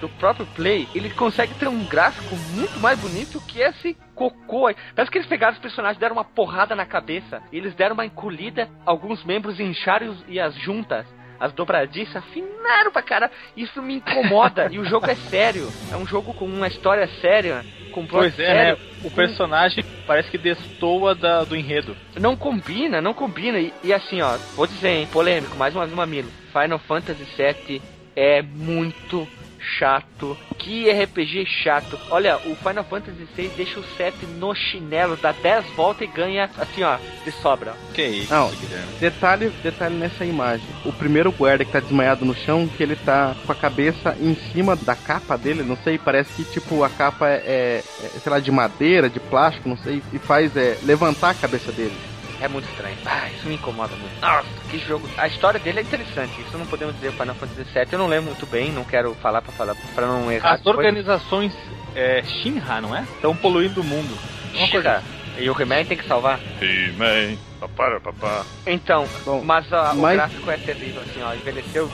do próprio Play, ele consegue ter um gráfico muito mais bonito que esse cocô. Parece que eles pegaram os personagens, deram uma porrada na cabeça, e eles deram uma encolhida, alguns membros incharam e as juntas. As dobradiças afinaram pra cara. Isso me incomoda. e o jogo é sério. É um jogo com uma história séria. Com plot Pois é, sério. né? O personagem parece que destoa da, do enredo. Não combina, não combina. E, e assim, ó, vou dizer, hein, polêmico, mais uma vez, mamilo. Final Fantasy VII é muito chato. Que RPG chato. Olha, o Final Fantasy VI deixa o 7 no chinelo, dá 10 voltas e ganha, assim, ó, de sobra. Que isso, Não. Guilherme? Detalhe, detalhe nessa imagem. O primeiro guarda que tá desmaiado no chão, que ele tá com a cabeça em cima da capa dele, não sei, parece que tipo a capa é, é, é, sei lá, de madeira, de plástico, não sei, e faz é, levantar a cabeça dele. É muito estranho. Ah, isso me incomoda muito. Nossa, que jogo. A história dele é interessante. Isso não podemos dizer Final Fantasy VII. Eu não lembro muito bem, não quero falar pra falar para não errar. As organizações é, Shinra, não é? Estão poluindo o mundo. Uma coisa. E o remédio tem que salvar. He-Man, papara, papá. Então, Bom, mas o mas- gráfico é terrível, assim, ó, envelheceu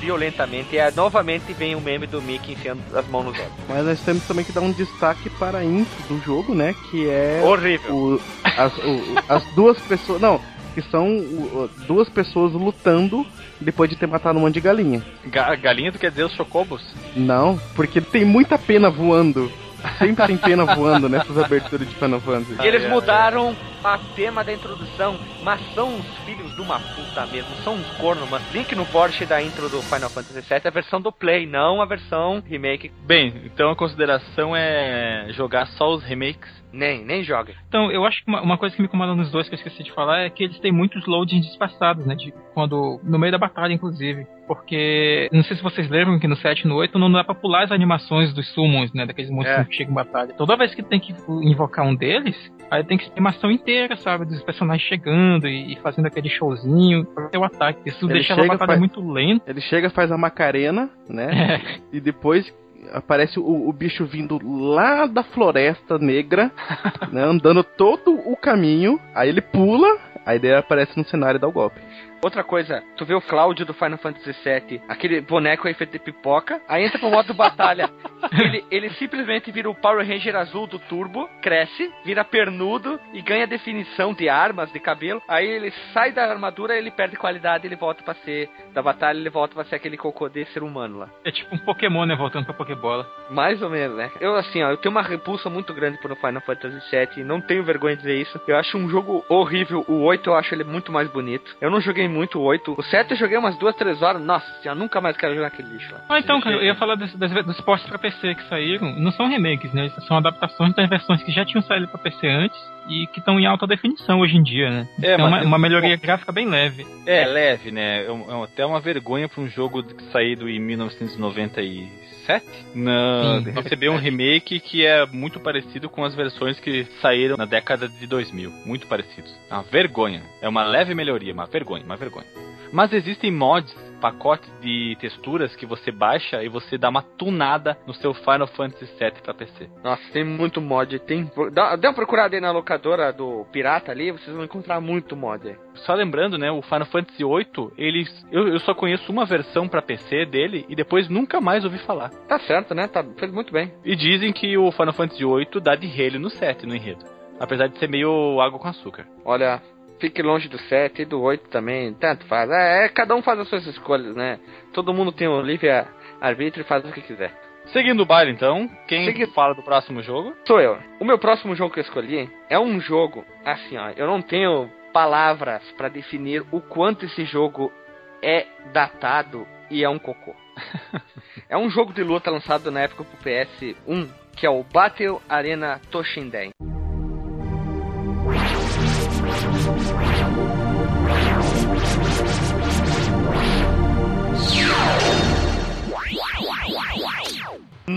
violentamente. E ah, novamente vem o meme do Mickey enfiando as mãos nos olhos. Mas nós temos também que dar um destaque para a intro do jogo, né? Que é Horrível. o- as, o- as duas pessoas. Não, que são o- o- duas pessoas lutando depois de ter matado um monte de galinha. Ga galinha, tu quer dizer os chocobos? Não, porque tem muita pena voando. Sempre tem pena voando nessas aberturas de Final Fantasy. E eles mudaram a tema da introdução, mas são uns filhos de uma puta mesmo, são uns corno, mas link no Porsche da intro do Final Fantasy VII é a versão do Play, não a versão remake. Bem, então a consideração é jogar só os remakes. Nem, nem joga. Então, eu acho que uma, uma coisa que me incomoda nos dois que eu esqueci de falar é que eles têm muitos loadings disfarçados, né? De quando. No meio da batalha, inclusive. Porque. Não sei se vocês lembram que no 7 e no 8 não dá pra pular as animações dos summons, né? Daqueles monstros É. que chegam em batalha. Toda vez que tem que invocar um deles, aí tem que ter uma ação inteira, sabe? Dos personagens chegando e, e fazendo aquele showzinho pra ter o ataque. Isso Ele deixa a chega, batalha faz- muito lenta. Ele chega, faz a Macarena, né? É. E depois aparece o, o bicho vindo lá da floresta negra, né? Andando todo o caminho. Aí ele pula, aí daí aparece no cenário e dá o golpe. Outra coisa, tu vê o Cláudio do Final Fantasy VII, aquele boneco aí feito de pipoca, aí entra pro modo batalha. ele, ele simplesmente vira o Power Ranger azul do Turbo, cresce, vira pernudo e ganha definição de armas, de cabelo. Aí ele sai da armadura, ele perde qualidade, ele volta pra ser da batalha, ele volta pra ser aquele cocô de ser humano lá. É tipo um Pokémon, né? Voltando pra Pokébola. Mais ou menos, né? Eu, assim, ó, eu tenho uma repulsa muito grande por Final Fantasy VII, não tenho vergonha de dizer isso. Eu acho um jogo horrível. O 8 eu acho ele muito mais bonito. Eu não joguei muito o 8. O 7 eu joguei umas duas, três horas. Nossa, eu nunca mais quero jogar aquele lixo lá. Ah, então, cara, eu ia falar das, das, dos portes pra PC que saíram. Não são remakes, né? São adaptações das versões que já tinham saído pra PC antes e que estão em alta definição hoje em dia, né? É, Então, mas- uma, uma melhoria gráfica bem leve. É, leve, né? É, um- é até uma vergonha pra um jogo saído em 1997 não, Sim, receber um remake que é muito parecido com as versões que saíram na década de 2000. Muito parecidos. É uma vergonha. É uma leve melhoria, uma vergonha, uma vergonha. Mas existem mods, pacotes de texturas que você baixa e você dá uma tunada no seu Final Fantasy VII pra PC. Nossa, tem muito mod. Tem... Dá, dá uma procurada aí na locadora do Pirata ali, vocês vão encontrar muito mod aí. Só lembrando, né, o Final Fantasy VIII, eles, eu, eu só conheço uma versão pra PC dele e depois nunca mais ouvi falar. Tá certo, né? Tá, fez muito bem. E dizem que o Final Fantasy VIII dá de relho no 7, no enredo. Apesar de ser meio água com açúcar. Olha, fique longe do 7 e do 8 também, tanto faz. É, é, cada um faz as suas escolhas, né? Todo mundo tem o livre arbítrio e faz o que quiser. Seguindo o baile, então, quem Seguindo. fala do próximo jogo? Sou eu. O meu próximo jogo que eu escolhi é um jogo, assim, ó, eu não tenho palavras pra definir o quanto esse jogo é datado e é um cocô. é um jogo de luta lançado na época pro PS1, que é o Battle Arena Toshinden.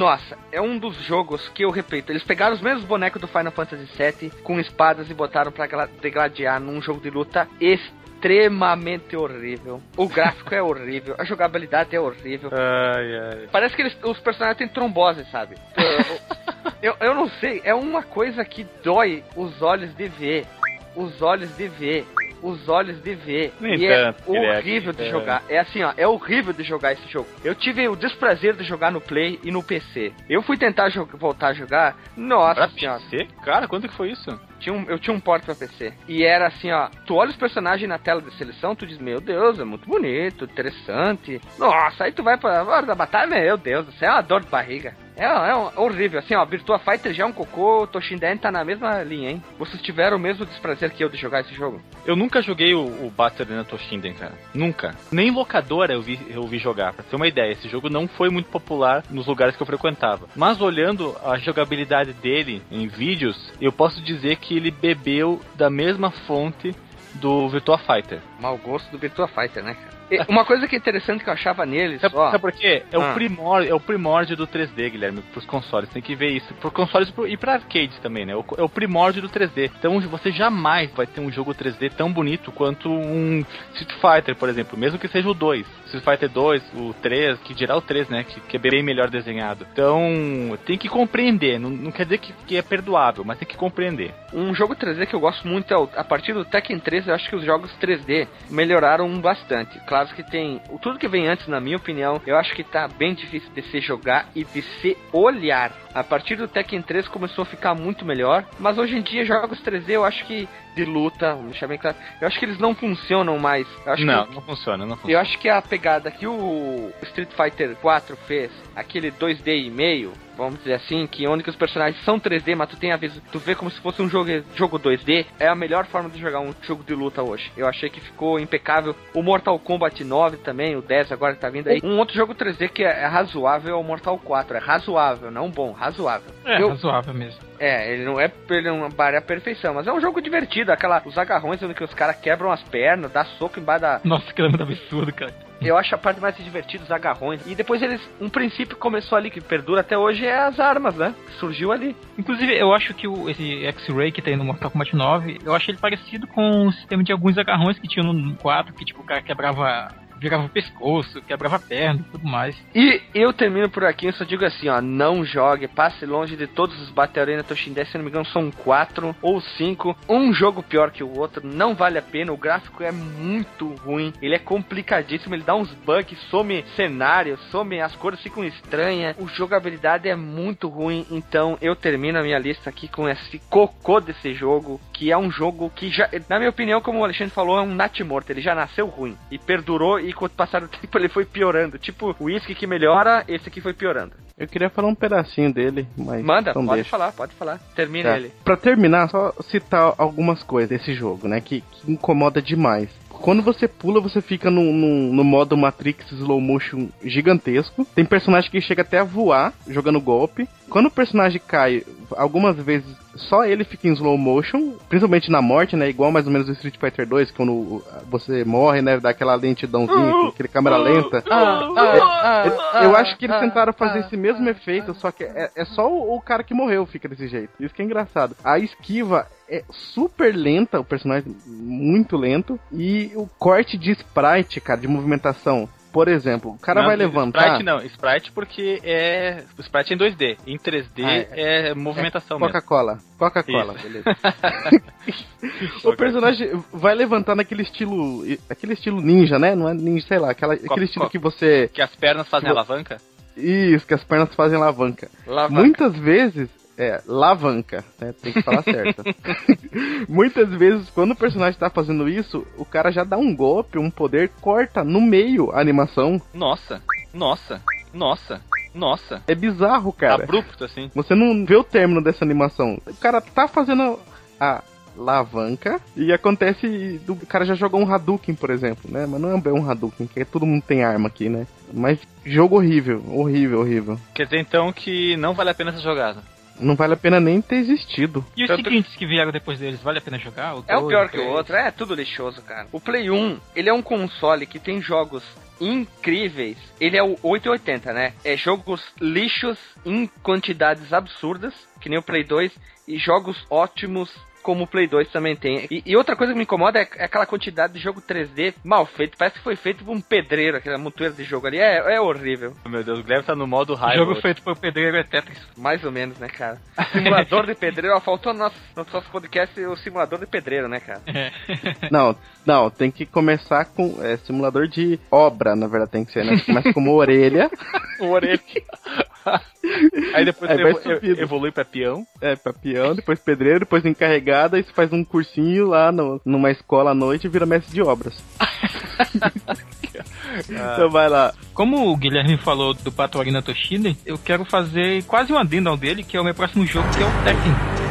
Nossa, é um dos jogos que eu repito. Eles pegaram os mesmos bonecos do Final Fantasy VII com espadas e botaram pra gla- degladiar num jogo de luta extremamente horrível. O gráfico é horrível, a jogabilidade é horrível. Ai, ai. Parece que eles- os personagens têm trombose, sabe? Eu, eu não sei, é uma coisa que dói os olhos de ver. Os olhos de ver. Os olhos de ver. Nem e é tanto, Guilherme, horrível de é. jogar. É assim, ó, é horrível de jogar esse jogo. Eu tive o desprazer de jogar no Play e no PC. Eu fui tentar voltar a jogar. Nossa Pra senhora. PC? Cara, quanto que foi isso? Tinha um, eu tinha um porte pra PC. E era assim, ó. Tu olha os personagens na tela de seleção, tu diz, meu Deus, é muito bonito, interessante. Nossa, aí tu vai pra hora da batalha, meu Deus, isso é uma dor de barriga. É, é um- horrível, assim, ó. Virtua Fighter já é um cocô, Toshinden tá na mesma linha, hein? Vocês tiveram o mesmo desprazer que eu de jogar esse jogo? Eu nunca joguei o, o Battle Toshinden, cara. Nunca. Nem em locadora eu vi, eu vi jogar. Pra ter uma ideia, esse jogo não foi muito popular nos lugares que eu frequentava. Mas olhando a jogabilidade dele em vídeos, eu posso dizer que ele bebeu da mesma fonte do Virtua Fighter. Mau gosto do Virtua Fighter, né, cara? Uma coisa que é interessante que eu achava neles, Sabe, ó. sabe por quê? É, Ah. o primórdio, é o primórdio do 3D, Guilherme, pros consoles. Tem que ver isso. Por consoles e pra arcades também, né? É o primórdio do 3D. Então você jamais vai ter um jogo 3D tão bonito quanto um Street Fighter, por exemplo. Mesmo que seja o 2. Street Fighter 2, o 3, que dirá o 3, né? Que, que é bem melhor desenhado. Então, tem que compreender. Não, não quer dizer que, que é perdoável, mas tem que compreender. Um jogo 3D que eu gosto muito é o, a partir do Tekken 3, eu acho que os jogos 3D melhoraram bastante. Claro que tem tudo que vem antes, na minha opinião, eu acho que tá bem difícil de se jogar e de se olhar. A partir do Tekken 3 começou a ficar muito melhor, mas hoje em dia jogos 3D eu acho que de luta, vou deixar bem claro, eu acho que eles não funcionam mais. Eu acho não, que não funciona, não funciona. eu acho que a pegada que o Street Fighter 4 fez, aquele 2D e meio, vamos dizer assim, que onde que os personagens são 3D, mas tu tem a vez, tu vê como se fosse um jogo, jogo 2D, é a melhor forma de jogar um jogo de luta hoje. Eu achei que ficou impecável. O Mortal Kombat 9 também, o 10 agora que tá vindo aí. Um outro jogo 3D que é, é razoável é o Mortal 4. É razoável, não bom, razoável. É, Eu- razoável mesmo. é, ele não é ele não é a perfeição, mas é um jogo divertido, aquela os agarrões onde que os caras quebram as pernas, dá soco embaixo da, Nossa, que lembra absurdo, cara. eu acho a parte mais divertida os agarrões. E depois eles. Um princípio começou ali, que perdura até hoje, é as armas, né? Que surgiu ali. Inclusive, eu acho que o, esse X-Ray que tem no Mortal Kombat 9, eu acho ele parecido com o sistema de alguns agarrões que tinha no 4, que tipo, o cara quebrava. Virava o pescoço, quebrava perna tudo mais. E eu termino por aqui, eu só digo assim, ó, não jogue, passe longe de todos os Battle Arena Toshinden, se não me engano são quatro ou cinco, um jogo pior que o outro, não vale a pena, o gráfico é muito ruim, ele é complicadíssimo, ele dá uns bugs, some cenário, some, as cores ficam estranhas, o jogabilidade é muito ruim, então eu termino a minha lista aqui com esse cocô desse jogo, que é um jogo que já, na minha opinião, como o Alexandre falou, é um natimorto, ele já nasceu ruim, e perdurou, e com o passar do tempo ele foi piorando, tipo, o uísque que melhora, esse aqui foi piorando. Eu queria falar um pedacinho dele, mas. Manda, pode deixa. falar, pode falar, termina Tá. ele. Pra terminar, só citar algumas coisas desse jogo, né? Que, que incomoda demais. Quando você pula, você fica no, no, no modo Matrix slow motion gigantesco. Tem personagem que chega até a voar, jogando golpe. Quando o personagem cai, algumas vezes só ele fica em slow motion, principalmente na morte, né? Igual mais ou menos o Street Fighter 2, quando você morre, né? Dá aquela lentidãozinha, aquele câmera lenta. É, eu acho que eles tentaram fazer esse mesmo efeito, só que é, é só o, o cara que morreu fica desse jeito. Isso que é engraçado. A esquiva é super lenta, o personagem muito lento, e o corte de sprite, cara, de movimentação. Por exemplo, o cara Não, vai levantar. Sprite não, Sprite porque é. O Sprite é em 2D. Em 3D Ah, é, movimentação mesmo. Coca-Cola. Coca-Cola, beleza. o personagem vai levantar naquele estilo. Aquele estilo ninja, né? Não é ninja, sei lá, aquela, aquele estilo que você. Que as pernas fazem Tipo- alavanca? Isso, que as pernas fazem alavanca. Alavanca. Muitas vezes É, alavanca, né? Tem que falar certo. Muitas vezes, quando o personagem tá fazendo isso, o cara já dá um golpe, um poder, corta no meio a animação. Nossa, nossa, nossa, nossa. É bizarro, cara. Abrupto, assim. Você não vê o término dessa animação. O cara tá fazendo a alavanca e acontece do o cara já jogou um Hadouken, por exemplo, né? Mas não é bem um Hadouken, que todo mundo tem arma aqui, né? Mas jogo horrível, horrível, horrível. Quer dizer então que não vale a pena essa jogada. Não vale a pena nem ter existido. E os Tanto- seguintes que vieram depois deles, vale a pena jogar? É o pior que o outro, é tudo lixoso, cara. O Play 1, ele é um console que tem jogos incríveis. Ele é o 880, né? É jogos lixos em quantidades absurdas, que nem o Play 2, e jogos ótimos como o Play 2 também tem. E, e outra coisa que me incomoda é, é aquela quantidade de jogo 3D mal feito. Parece que foi feito por um pedreiro, aquela montoeira de jogo ali. É, é horrível. Meu Deus, o Guilherme tá no modo O raiva. jogo hoje. feito por pedreiro é Tetris. Mais ou menos, né, cara? Simulador de pedreiro. Ó, faltou no nosso, no nosso podcast o simulador de pedreiro, né, cara? É. Não, não, tem que começar com é, simulador de obra, na verdade tem que ser, né? Começa como orelha, O orelha. Aí depois Aí você vai evo- evolui pra peão. é, pra peão, depois pedreiro, depois encarregada, e você faz um cursinho lá no, numa escola à noite e vira mestre de obras. Então vai lá. Como o Guilherme falou do Pato Arina Toshida, eu quero fazer quase um adendo ao dele, que é o meu próximo jogo, que é o Tekken.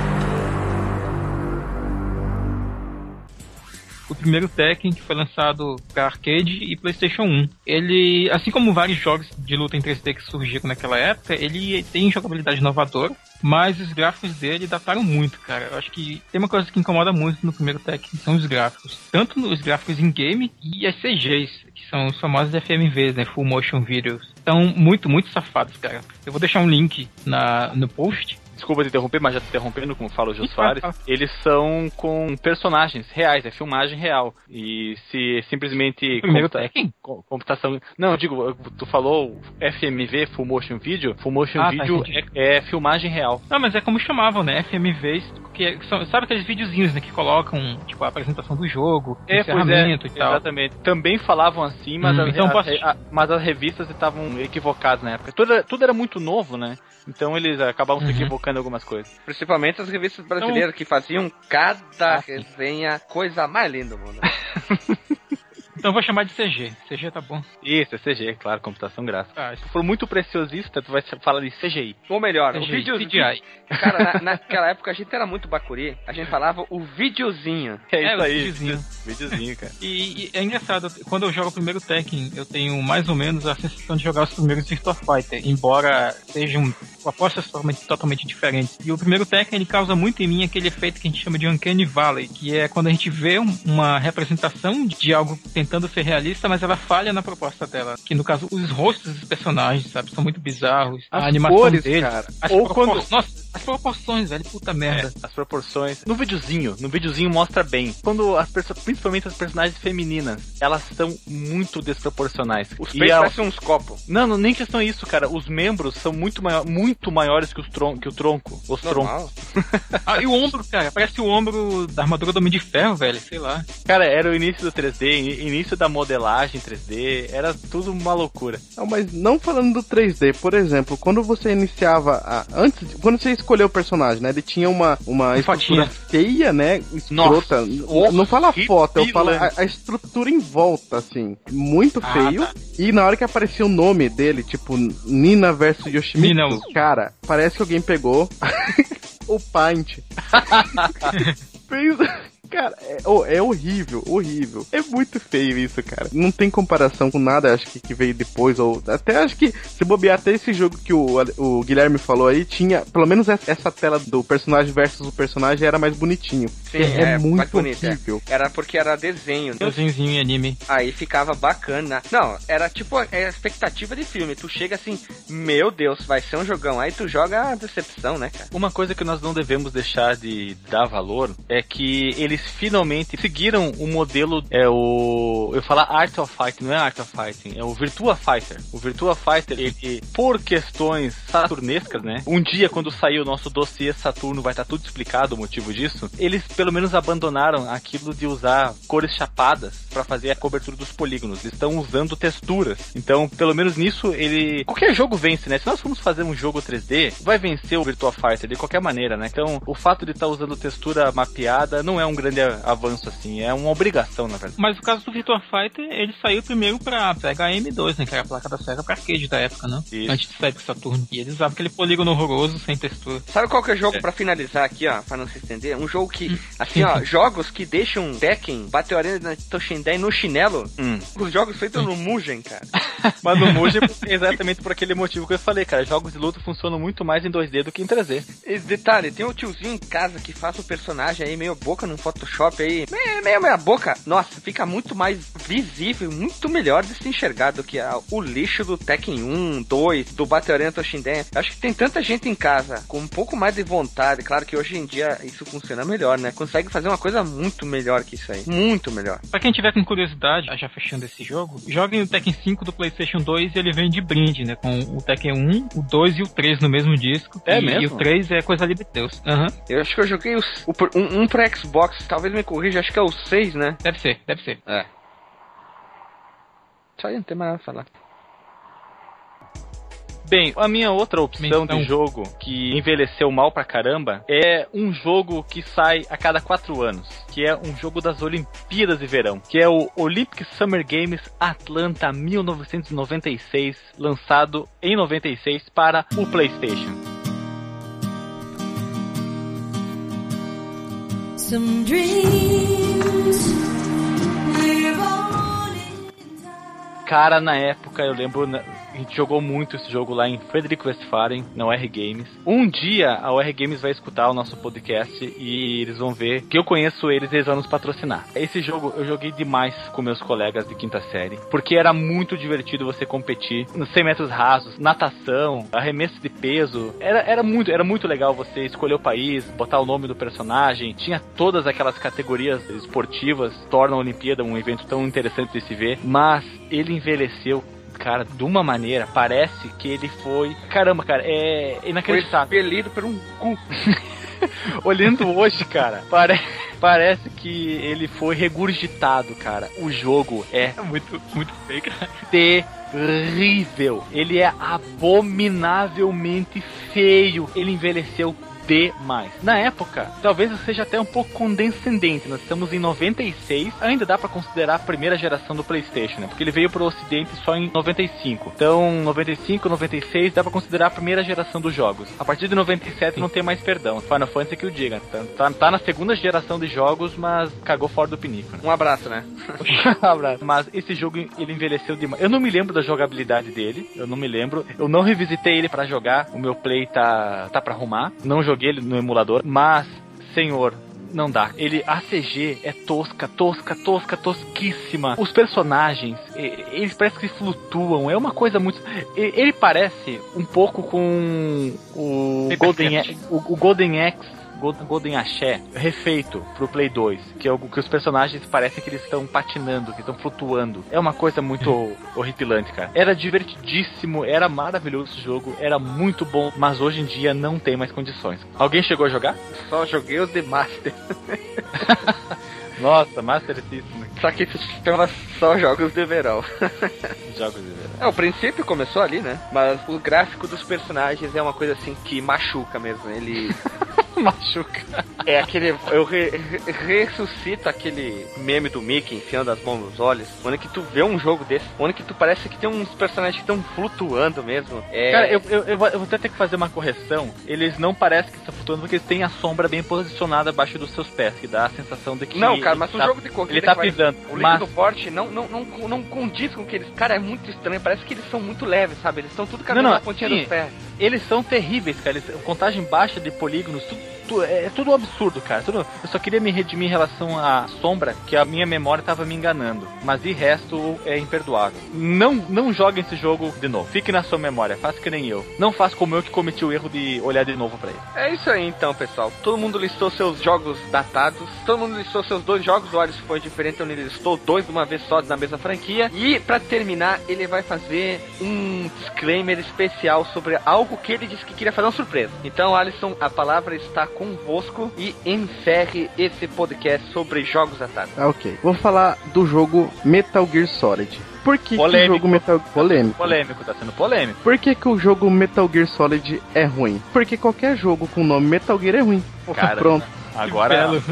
Primeiro Tekken que foi lançado para arcade e PlayStation 1. Ele, assim como vários jogos de luta em 3D que surgiram naquela época, ele tem jogabilidade inovadora, mas os gráficos dele dataram muito, cara. Eu acho que tem uma coisa que incomoda muito no primeiro Tekken, são os gráficos. Tanto os gráficos em game e as CGs, que são os famosos FMVs, né? Full Motion Videos. Estão muito, muito safados, cara. Eu vou deixar um link na, no post. Desculpa te interromper, mas já te interrompendo, como fala o Jô Soares. Eles são com personagens reais, é filmagem real. E se simplesmente. Computa- computação. Não, eu digo, tu falou FMV, Full Motion Video. Full Motion Ah, tá, Video entendi. é, é filmagem real. Não, mas é como chamavam, né? FMVs, que são, sabe aqueles videozinhos, né? Que colocam, tipo, a apresentação do jogo, É, é, encerramento e tal. exatamente. Também falavam assim, mas, Hum, as, então posso- a- mas as revistas estavam equivocadas na época. Tudo era, tudo era muito novo, né? Então eles acabavam se Uhum. equivocando em algumas coisas. Principalmente as revistas brasileiras que faziam cada resenha coisa mais linda do mundo. Então eu vou chamar de CG. CG tá bom. Isso, é CG, claro, computação gráfica. Ah, Se for muito preciosista, tu vai falar de CGI. Ou melhor, o CGI, vídeo. CGI. Cara, na- naquela época a gente era muito bacuri, a gente falava o videozinho. É, É, isso o aí. videozinho. Videozinho, cara. E, e é engraçado, quando eu jogo o primeiro Tekken, eu tenho mais ou menos a sensação de jogar os primeiros Virtua Fighter, embora sejam propostas totalmente, totalmente diferentes. E o primeiro Tekken, ele causa muito em mim aquele efeito que a gente chama de Uncanny Valley, que é quando a gente vê um- uma representação de algo tentando ser realista, mas ela falha na proposta dela. Que no caso, os rostos dos personagens, sabe, são muito bizarros. As a animação cores, deles, cara. As Ou propor- quando- Nossa, as proporções, velho, puta merda. É, as proporções. No videozinho, no videozinho mostra bem. Quando as perso- principalmente as personagens femininas, elas são muito desproporcionais. Os E peitos ela- parecem uns copos. Não, não, nem questão isso, cara. Os membros são muito, maior, muito maiores que, os tron que o tronco. Os troncos. Ah, e o ombro, cara, parece o ombro da armadura do Homem de Ferro, velho, sei lá. Cara, era o início do 3D, in- início da modelagem 3D, era tudo uma loucura. Não, mas não falando do 3D, por exemplo, quando você iniciava a, antes, quando você escolheu o personagem, né, ele tinha uma uma estrutura fotinha. feia, né, escrota. Nossa, não fala a foto, eu falo a, a estrutura em volta assim, muito Ah, feio. tá. E na hora que aparecia o nome dele, tipo Nina versus Yoshimitsu, Nina. Cara, parece que alguém pegou o Paint. Fez Cara, é, oh, é horrível, horrível. É muito feio isso, cara. Não tem comparação com nada, acho que, que veio depois, ou até acho que se bobear até esse jogo que o, o Guilherme falou aí, tinha, pelo menos essa, tela do personagem versus o personagem era mais bonitinho. Sim, é, é, muito mais bonito, é. Era porque era desenho. né? Desenhozinho em anime. Aí ficava bacana. Não, era tipo a a expectativa de filme. Tu chega assim, meu Deus, vai ser um jogão. Aí tu joga a decepção, né, cara? Uma coisa que nós não devemos deixar de dar valor é que eles eles finalmente seguiram o modelo, é o. Eu falar Art of Fighting, não é Art of Fighting, é o Virtua Fighter. O Virtua Fighter, ele, por questões saturnescas, né? Um dia, quando sair o nosso dossiê Saturno, vai estar tudo explicado o motivo disso. Eles pelo menos abandonaram aquilo de usar cores chapadas para fazer a cobertura dos polígonos. Estão usando texturas. Então, pelo menos nisso, ele. Qualquer jogo vence, né? Se nós formos fazer um jogo 3D, vai vencer o Virtua Fighter de qualquer maneira, né? Então, o fato de estar tá usando textura mapeada não é um grande avanço assim, é uma obrigação, na verdade. Mas o caso do Virtua Fighter, ele saiu primeiro pra Sega M2, né? Que era a placa da Sega pra arcade da época, né? Isso. Antes do Sega Saturno. E eles usavam aquele polígono horroroso sem textura. Sabe qual que é o jogo É. pra finalizar aqui, ó, pra não se estender? Um jogo que, Hum. assim, ó, jogos que deixam Tekken, Battle Arena Toshinden no chinelo. Hum. Os jogos feitos no Mugen, cara. Mas no é exatamente por aquele motivo que eu falei, cara. Jogos de luta funcionam muito mais em 2D do que em 3D. E detalhe, tem um tiozinho em casa que faz o personagem aí meio boca no Photoshop aí, meio, meio meia boca. Nossa, fica muito mais visível, muito melhor de se enxergar do que a- o lixo do Tekken 1, 2, do Battle Arena Toshinden. Acho que tem tanta gente em casa com um pouco mais de vontade, claro que hoje em dia isso funciona melhor, né? Consegue fazer uma coisa muito melhor que isso aí. Muito melhor. Pra quem tiver com curiosidade, já fechando esse jogo, joguem o Tekken 5 do PlayStation 2 ele vem de brinde, né? Com o Tekken 1, o 2 e o 3 no mesmo disco. É e, mesmo? E o 3 é coisa de Deus. Aham. Eu acho que eu joguei os- o, um, um pra Xbox, talvez me corrija, acho que é o 6, né? Deve ser, deve ser. É. Só aí, não tem mais nada pra falar. Bem, a minha outra opção Então. de jogo que envelheceu mal pra caramba é um jogo que sai a cada quatro anos, que é um jogo das Olimpíadas de Verão, que é o Olympic Summer Games Atlanta 1996, lançado em 96 para o PlayStation. Cara, na época, eu lembro, gente jogou muito esse jogo lá em Frederick Westphalen, na UR Games. Um dia a UR Games vai escutar o nosso podcast e eles vão ver que eu conheço eles e eles vão nos patrocinar. Esse jogo eu joguei demais com meus colegas de quinta série, porque era muito divertido você competir nos 100 metros rasos, natação, arremesso de peso. Era, era, muito, era muito legal você escolher o país, botar o nome do personagem, tinha todas aquelas categorias esportivas, tornam a Olimpíada um evento tão interessante de se ver, mas ele envelheceu cara, de uma maneira, parece que ele foi. Caramba, cara, é Foi inacreditável. expelido por um cu. Olhando hoje, cara, pare... parece que ele foi regurgitado, cara. O jogo é Muito, muito feio, cara. terrível. Ele é abominavelmente feio. Ele envelheceu demais. Na época, talvez eu seja até um pouco condescendente. Nós estamos em 96, ainda dá pra considerar a primeira geração do PlayStation, né? Porque ele veio pro ocidente só em 95. Então, 95, 96 dá pra considerar a primeira geração dos jogos. A partir de 97 não tem mais perdão. Final Fantasy que o diga. Tá, tá, tá na segunda geração de jogos, mas cagou fora do pinico. Né? Um abraço, né? Abraço. Mas esse jogo ele envelheceu demais. Eu não me lembro da jogabilidade dele, eu não me lembro. Eu não revisitei ele pra jogar. O meu play tá tá para arrumar. Não joguei ele no emulador, mas senhor, não dá. Ele, a CG é tosca, tosca, tosca, tosquíssima. Os personagens, eles parecem que flutuam. É uma coisa muito. Ele parece um pouco com o Golden, o, o Golden Axe. Golden, Golden Axé refeito pro Play 2, que é algo que os personagens parecem que eles estão patinando, que estão flutuando. É uma coisa muito horripilante, cara. Era divertidíssimo, era maravilhoso esse jogo, era muito bom, mas hoje em dia não tem mais condições. Alguém chegou a jogar? Só joguei os de Master. Nossa, Master System, Só que chama só jogos de verão. jogos de verão. É, o princípio começou ali, né? Mas o gráfico dos personagens é uma coisa assim que machuca mesmo. Ele Machuca. é aquele. Eu re, re- ressuscito aquele meme do Mickey enfiando as mãos nos olhos. Onde que tu vê um jogo desse, onde que tu parece que tem uns personagens que estão flutuando mesmo. É, Cara, eu, eu, eu vou eu vou até ter que fazer uma correção. Eles não parecem que estão flutuando porque eles têm a sombra bem posicionada abaixo dos seus pés, que dá a sensação de que. Não, cara, mas ele o tá- jogo de corrida Ele tá vai- pisando. O Mas líquido forte não, não, não, não condiz com que eles. Cara, é muito estranho. Parece que eles são muito leves, sabe? Eles estão tudo caminhando não, na pontinha sim. do pé. Eles são terríveis, cara. Eles, contagem baixa de polígonos, tudo, tu- é tudo um absurdo, cara. Tudo- eu só queria me redimir em relação à sombra, que a minha memória tava me enganando. Mas de resto é imperdoável. Não, não joguem esse jogo de novo. Fique na sua memória, faça que nem eu. Não faça como eu que cometi o erro de olhar de novo pra ele. É isso aí então, pessoal. Todo mundo listou seus jogos datados. Todo mundo listou seus dois jogos. O Alisson foi diferente, ele listou dois de uma vez só na mesma franquia. E pra terminar, ele vai fazer um disclaimer especial sobre algo que ele disse que queria fazer uma surpresa. Então, Alisson, a palavra está convosco e encerre esse podcast sobre jogos datados. Ah, ok. Vou falar do jogo Metal Gear Solid. Por que, que o Polêmico. jogo Metal Polêmico. Polêmico, tá sendo polêmico. Por que, que o jogo Metal Gear Solid é ruim? Porque qualquer jogo com o nome Metal Gear é ruim. Cara, Pronto. Agora. Belo.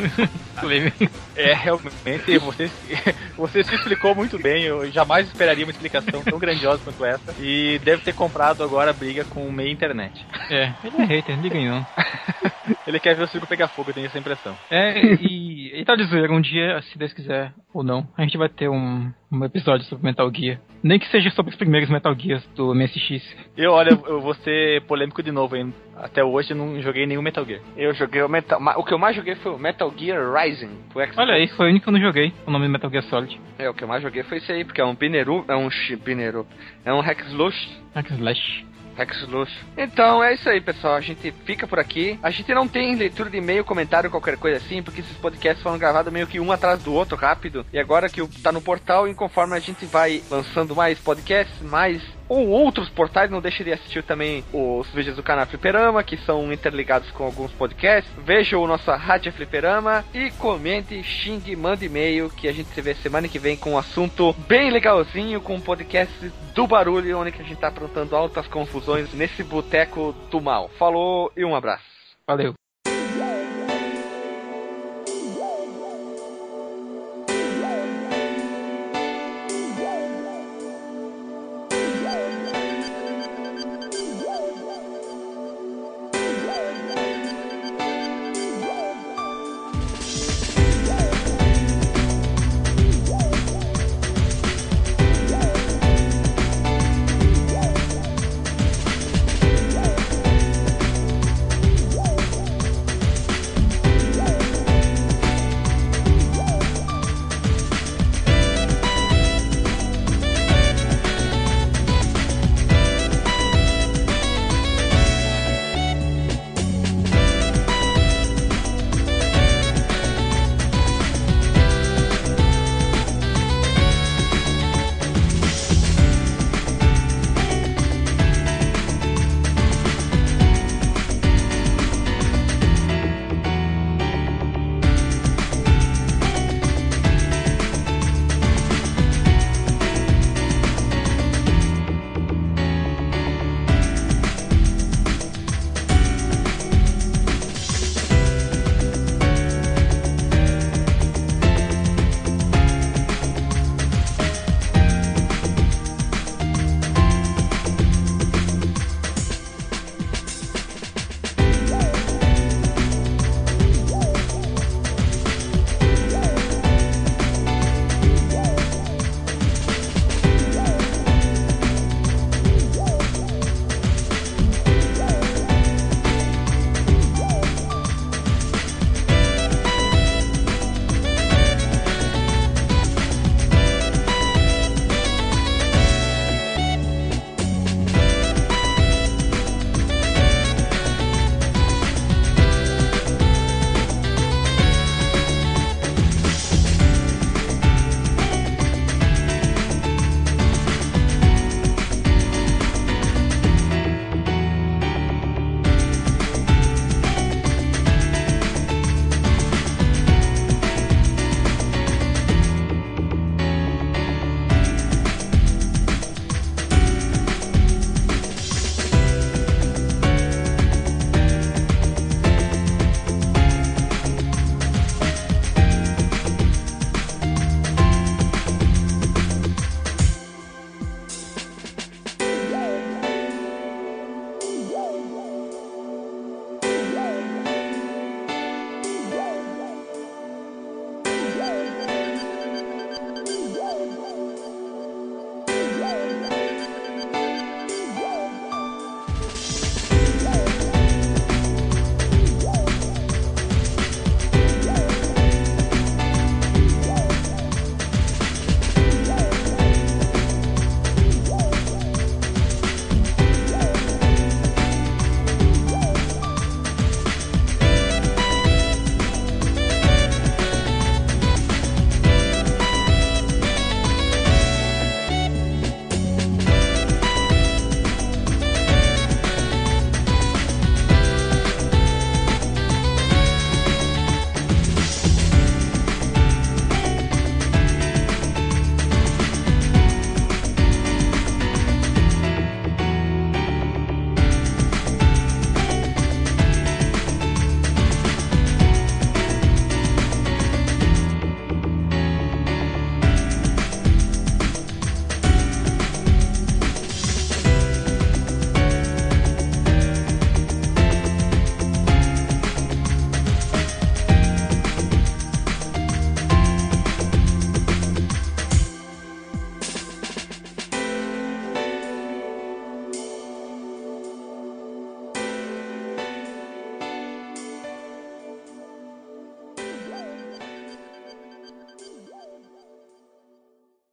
É, realmente, você, você se explicou muito bem. Eu jamais esperaria uma explicação tão grandiosa quanto essa. E deve ter comprado agora a briga com meia internet. É, ele é hater, não liga aí não. Ele quer ver o circo pegar fogo, eu tenho essa impressão. É, e, e tá dizendo, um dia, se Deus quiser ou não, a gente vai ter um, um episódio sobre Metal Gear. Nem que seja sobre os primeiros Metal Gears do MSX. Eu, olha, eu vou ser polêmico de novo, hein? Até hoje eu não joguei nenhum Metal Gear. Eu joguei o Metal. O que eu mais joguei foi o Metal Gear Rising. pro Xbox. Olha aí, foi o único que eu não joguei, o nome do Metal Gear Solid. É, o que eu mais joguei foi esse aí, porque é um Bineru. É um Bineru. É um Hack Slash. Hack Slush. Então é isso aí, pessoal. A gente fica por aqui. A gente não tem leitura de e-mail, comentário, qualquer coisa assim, porque esses podcasts foram gravados meio que um atrás do outro, rápido. E agora que tá no portal, e conforme a gente vai lançando mais podcasts, mais ou outros portais, não deixe de assistir também os vídeos do canal Fliperama, que são interligados com alguns podcasts. Veja o nosso Rádio Fliperama e comente, xingue, mande e-mail, que a gente se vê semana que vem com um assunto bem legalzinho, com um podcast do barulho, onde a gente tá aprontando altas confusões nesse boteco do mal. Falou e um abraço. Valeu.